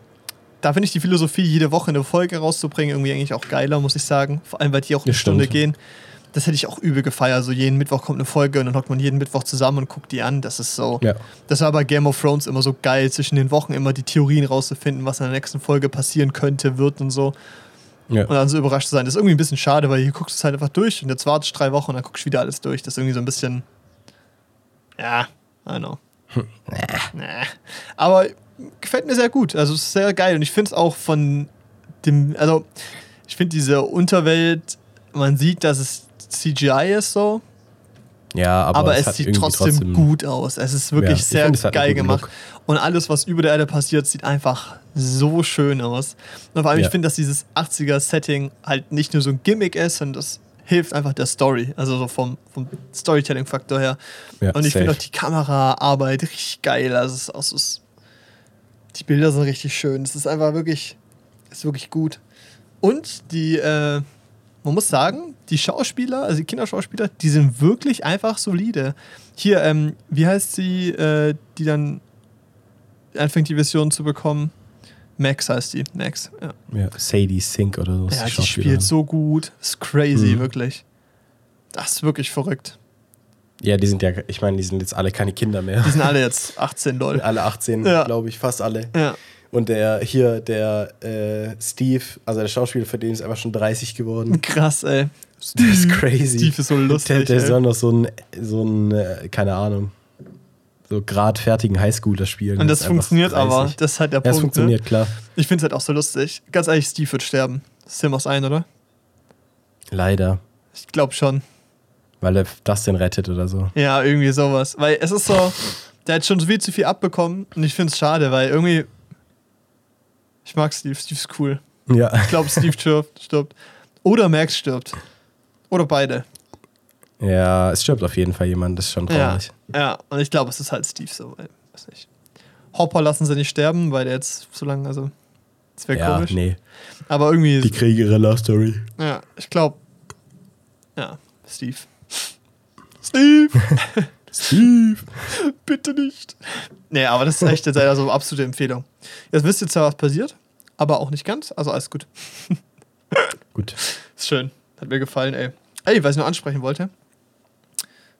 S1: da finde ich die Philosophie, jede Woche eine Folge rauszubringen, irgendwie eigentlich auch geiler, muss ich sagen. Vor allem, weil die auch eine
S2: Das
S1: Stunde
S2: stimmt.
S1: gehen. Das hätte ich auch übel gefeiert. So jeden Mittwoch kommt eine Folge und dann hockt man jeden Mittwoch zusammen und guckt die an. Das ist so.
S2: Ja.
S1: Das war bei Game of Thrones immer so geil, zwischen den Wochen immer die Theorien rauszufinden, was in der nächsten Folge passieren könnte, wird und so.
S2: Ja.
S1: Und dann so überrascht zu sein. Das ist irgendwie ein bisschen schade, weil hier guckst du es halt einfach durch und jetzt wartest du drei Wochen und dann guckst du wieder alles durch. Das ist irgendwie so ein bisschen. Ja, I know. (laughs) nee. Aber gefällt mir sehr gut. Also es ist sehr geil. Und ich finde es auch von dem. Also, ich finde diese Unterwelt, man sieht, dass es CGI ist so,
S2: ja, aber,
S1: aber, es,
S2: hat
S1: sieht
S2: irgendwie
S1: trotzdem, gut aus. Es ist wirklich
S2: Ja,
S1: sehr
S2: find, es
S1: geil gemacht.
S2: Look.
S1: Und alles, was über der Erde passiert, sieht einfach so schön aus. Und vor allem,
S2: Ja.
S1: ich finde, dass dieses 80er-Setting halt nicht nur so ein Gimmick ist, sondern das hilft einfach der Story, also so vom, vom Storytelling-Faktor her.
S2: Ja,
S1: und ich finde auch die Kameraarbeit richtig geil. Also es ist auch so, es- die Bilder sind richtig schön. Es ist einfach wirklich, es ist wirklich gut. Und die, äh, man muss sagen, die Schauspieler, also die Kinderschauspieler, die sind wirklich einfach solide. Hier, ähm, wie heißt sie, äh, die dann anfängt die Vision zu bekommen? Max heißt die, Max. Ja,
S2: Ja, Sadie Sink oder so.
S1: ja die
S2: Schauspielerin.
S1: spielt so gut. Das ist crazy,
S2: Mhm.
S1: wirklich. Das ist wirklich verrückt.
S2: Ja, die sind ja, ich meine, die sind jetzt alle keine Kinder mehr.
S1: Die sind alle (laughs) jetzt 18, lol.
S2: Alle 18,
S1: Ja.
S2: glaube ich, fast alle.
S1: Ja.
S2: Und der hier, der äh, Steve, also der Schauspieler für den ist einfach schon 30 geworden.
S1: Krass, ey.
S2: Das ist crazy.
S1: Steve ist so lustig.
S2: Der, der soll noch so ein, so ein, äh, keine Ahnung, so gradfertigen Highschooler spielen.
S1: Und das
S2: ist einfach
S1: funktioniert aber.
S2: 30.
S1: Das ist halt der
S2: Ja, es
S1: Punkt.
S2: funktioniert,
S1: Ne?
S2: klar.
S1: Ich finde es halt auch so lustig. Ganz ehrlich, Steve wird sterben. Sim aus ein, oder?
S2: Leider.
S1: Ich glaube schon.
S2: Weil er Dustin rettet oder so.
S1: Ja, irgendwie sowas. Weil es ist so, der hat schon viel zu viel abbekommen und ich finde es schade, weil irgendwie. Ich mag Steve. Steve ist cool.
S2: Ja.
S1: Ich glaube, Steve stirbt, stirbt. Oder Max stirbt. Oder beide.
S2: Ja, es stirbt auf jeden Fall jemand, das ist schon
S1: Ja,
S2: traurig.
S1: ja. Und ich glaube, es ist halt Steve so. Weil, weiß nicht. Hopper lassen sie nicht sterben, weil der jetzt so lange, also. Das wäre
S2: Ja,
S1: komisch.
S2: nee.
S1: Aber irgendwie.
S2: Die kriegen ihre Love Story.
S1: Ja, ich glaube. Ja, Steve. Steve! (laughs)
S2: Steve! (laughs)
S1: Bitte nicht. Nee, aber das ist echt jetzt also absolute Empfehlung. Jetzt wisst ihr zwar, was passiert, aber auch nicht ganz. Also alles gut. (laughs)
S2: Gut.
S1: Ist schön. Hat mir gefallen, ey. Ey, was ich noch ansprechen wollte.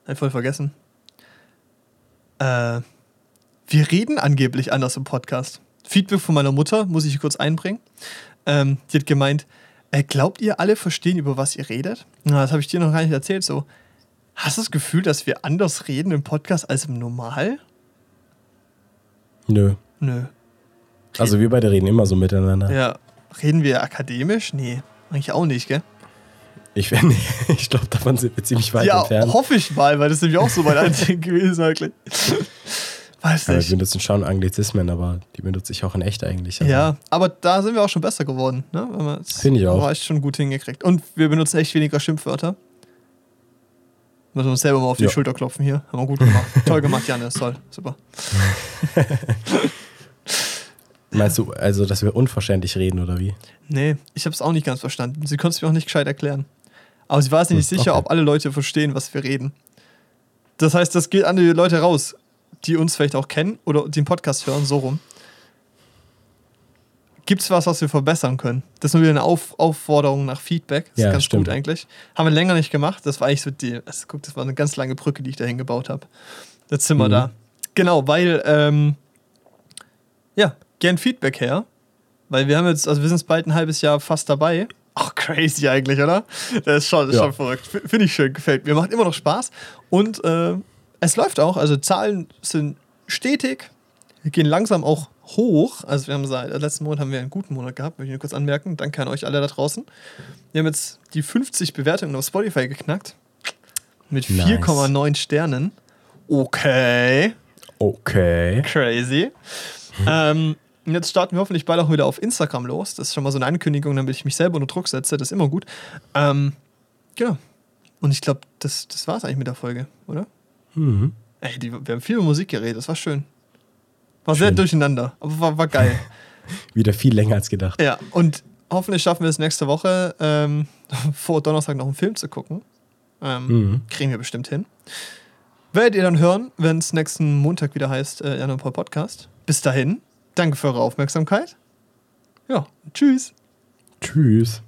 S1: Hab ich voll vergessen. Äh, wir reden angeblich anders im Podcast. Feedback von meiner Mutter muss ich kurz einbringen. Ähm, die hat gemeint, äh, glaubt ihr alle verstehen, über was ihr redet? Na, das habe ich dir noch gar nicht erzählt. So, hast du das Gefühl, dass wir anders reden im Podcast als im Normal?
S2: Nö.
S1: Nö.
S2: Also wir beide reden immer so miteinander.
S1: Ja, reden wir akademisch? Nee, eigentlich auch nicht, gell?
S2: Ich, (laughs) ich glaube, davon sind wir ziemlich weit
S1: ja,
S2: entfernt.
S1: hoffe ich mal, weil das ist nämlich auch so mein Anliegen (laughs) gewesen eigentlich. Weiß
S2: Aber wir
S1: nicht.
S2: benutzen schon Anglizismen, aber die benutze ich auch in echt eigentlich. Also
S1: Ja, aber da sind wir auch schon besser geworden. Ne?
S2: Finde ich auch.
S1: Wir echt schon gut hingekriegt. Und wir benutzen echt weniger Schimpfwörter. Müssen wir uns selber mal auf die
S2: Ja.
S1: Schulter klopfen hier. Haben wir gut gemacht. (laughs) Toll gemacht, Janne. Toll. Super. (laughs)
S2: Meinst du, also, dass wir unverständlich reden oder wie?
S1: Nee, ich habe es auch nicht ganz verstanden. Sie konnte es mir auch nicht gescheit erklären. Aber sie war sich nicht
S2: Hm,
S1: sicher,
S2: okay.
S1: ob alle Leute verstehen, was wir reden. Das heißt, das geht an die Leute raus, die uns vielleicht auch kennen oder den Podcast hören, so rum. Gibt es was, was wir verbessern können? Das ist nur wieder eine Auf Aufforderung nach Feedback. Das
S2: Ja,
S1: ist ganz
S2: stimmt.
S1: gut eigentlich. Haben wir länger nicht gemacht. Das war eigentlich so die. Also, guck, das war eine ganz lange Brücke, die ich da hingebaut habe. Jetzt sind wir
S2: Mhm.
S1: da. Genau, weil, ähm, ja, gern Feedback her. Weil wir haben jetzt, also wir sind jetzt bald ein halbes Jahr fast dabei. Ach, crazy eigentlich, oder? Das ist schon, das ist
S2: Ja.
S1: schon verrückt. Finde ich schön, gefällt mir. Macht immer noch Spaß. Und äh, es läuft auch. Also Zahlen sind stetig, wir gehen langsam auch hoch. Also wir haben seit äh, letzten Monat haben wir einen guten Monat gehabt, möchte ich nur kurz anmerken. Danke an euch alle da draußen. Wir haben jetzt die 50 Bewertungen auf Spotify geknackt. Mit
S2: Nice.
S1: 4,9 Sternen. Okay.
S2: Okay.
S1: Crazy. (laughs) ähm, und jetzt starten wir hoffentlich bald auch wieder auf Instagram los. Das ist schon mal so eine Ankündigung, damit ich mich selber unter Druck setze. Das ist immer gut. Ähm, genau. Und ich glaube, das, das war es eigentlich mit der Folge, oder?
S2: Mhm.
S1: Ey, die, wir haben viel über Musik geredet. Das war schön. War sehr
S2: Schön.
S1: durcheinander, aber war, war geil. (laughs)
S2: Wieder viel länger als gedacht.
S1: ja, und hoffentlich schaffen wir es nächste Woche, ähm, (laughs) vor Donnerstag noch einen Film zu gucken. Ähm,
S2: Mhm.
S1: Kriegen wir bestimmt hin. Werdet ihr dann hören, wenn es nächsten Montag wieder heißt, äh, Jan und Paul Podcast. Bis dahin, danke für eure Aufmerksamkeit. Ja, tschüss.
S2: Tschüss.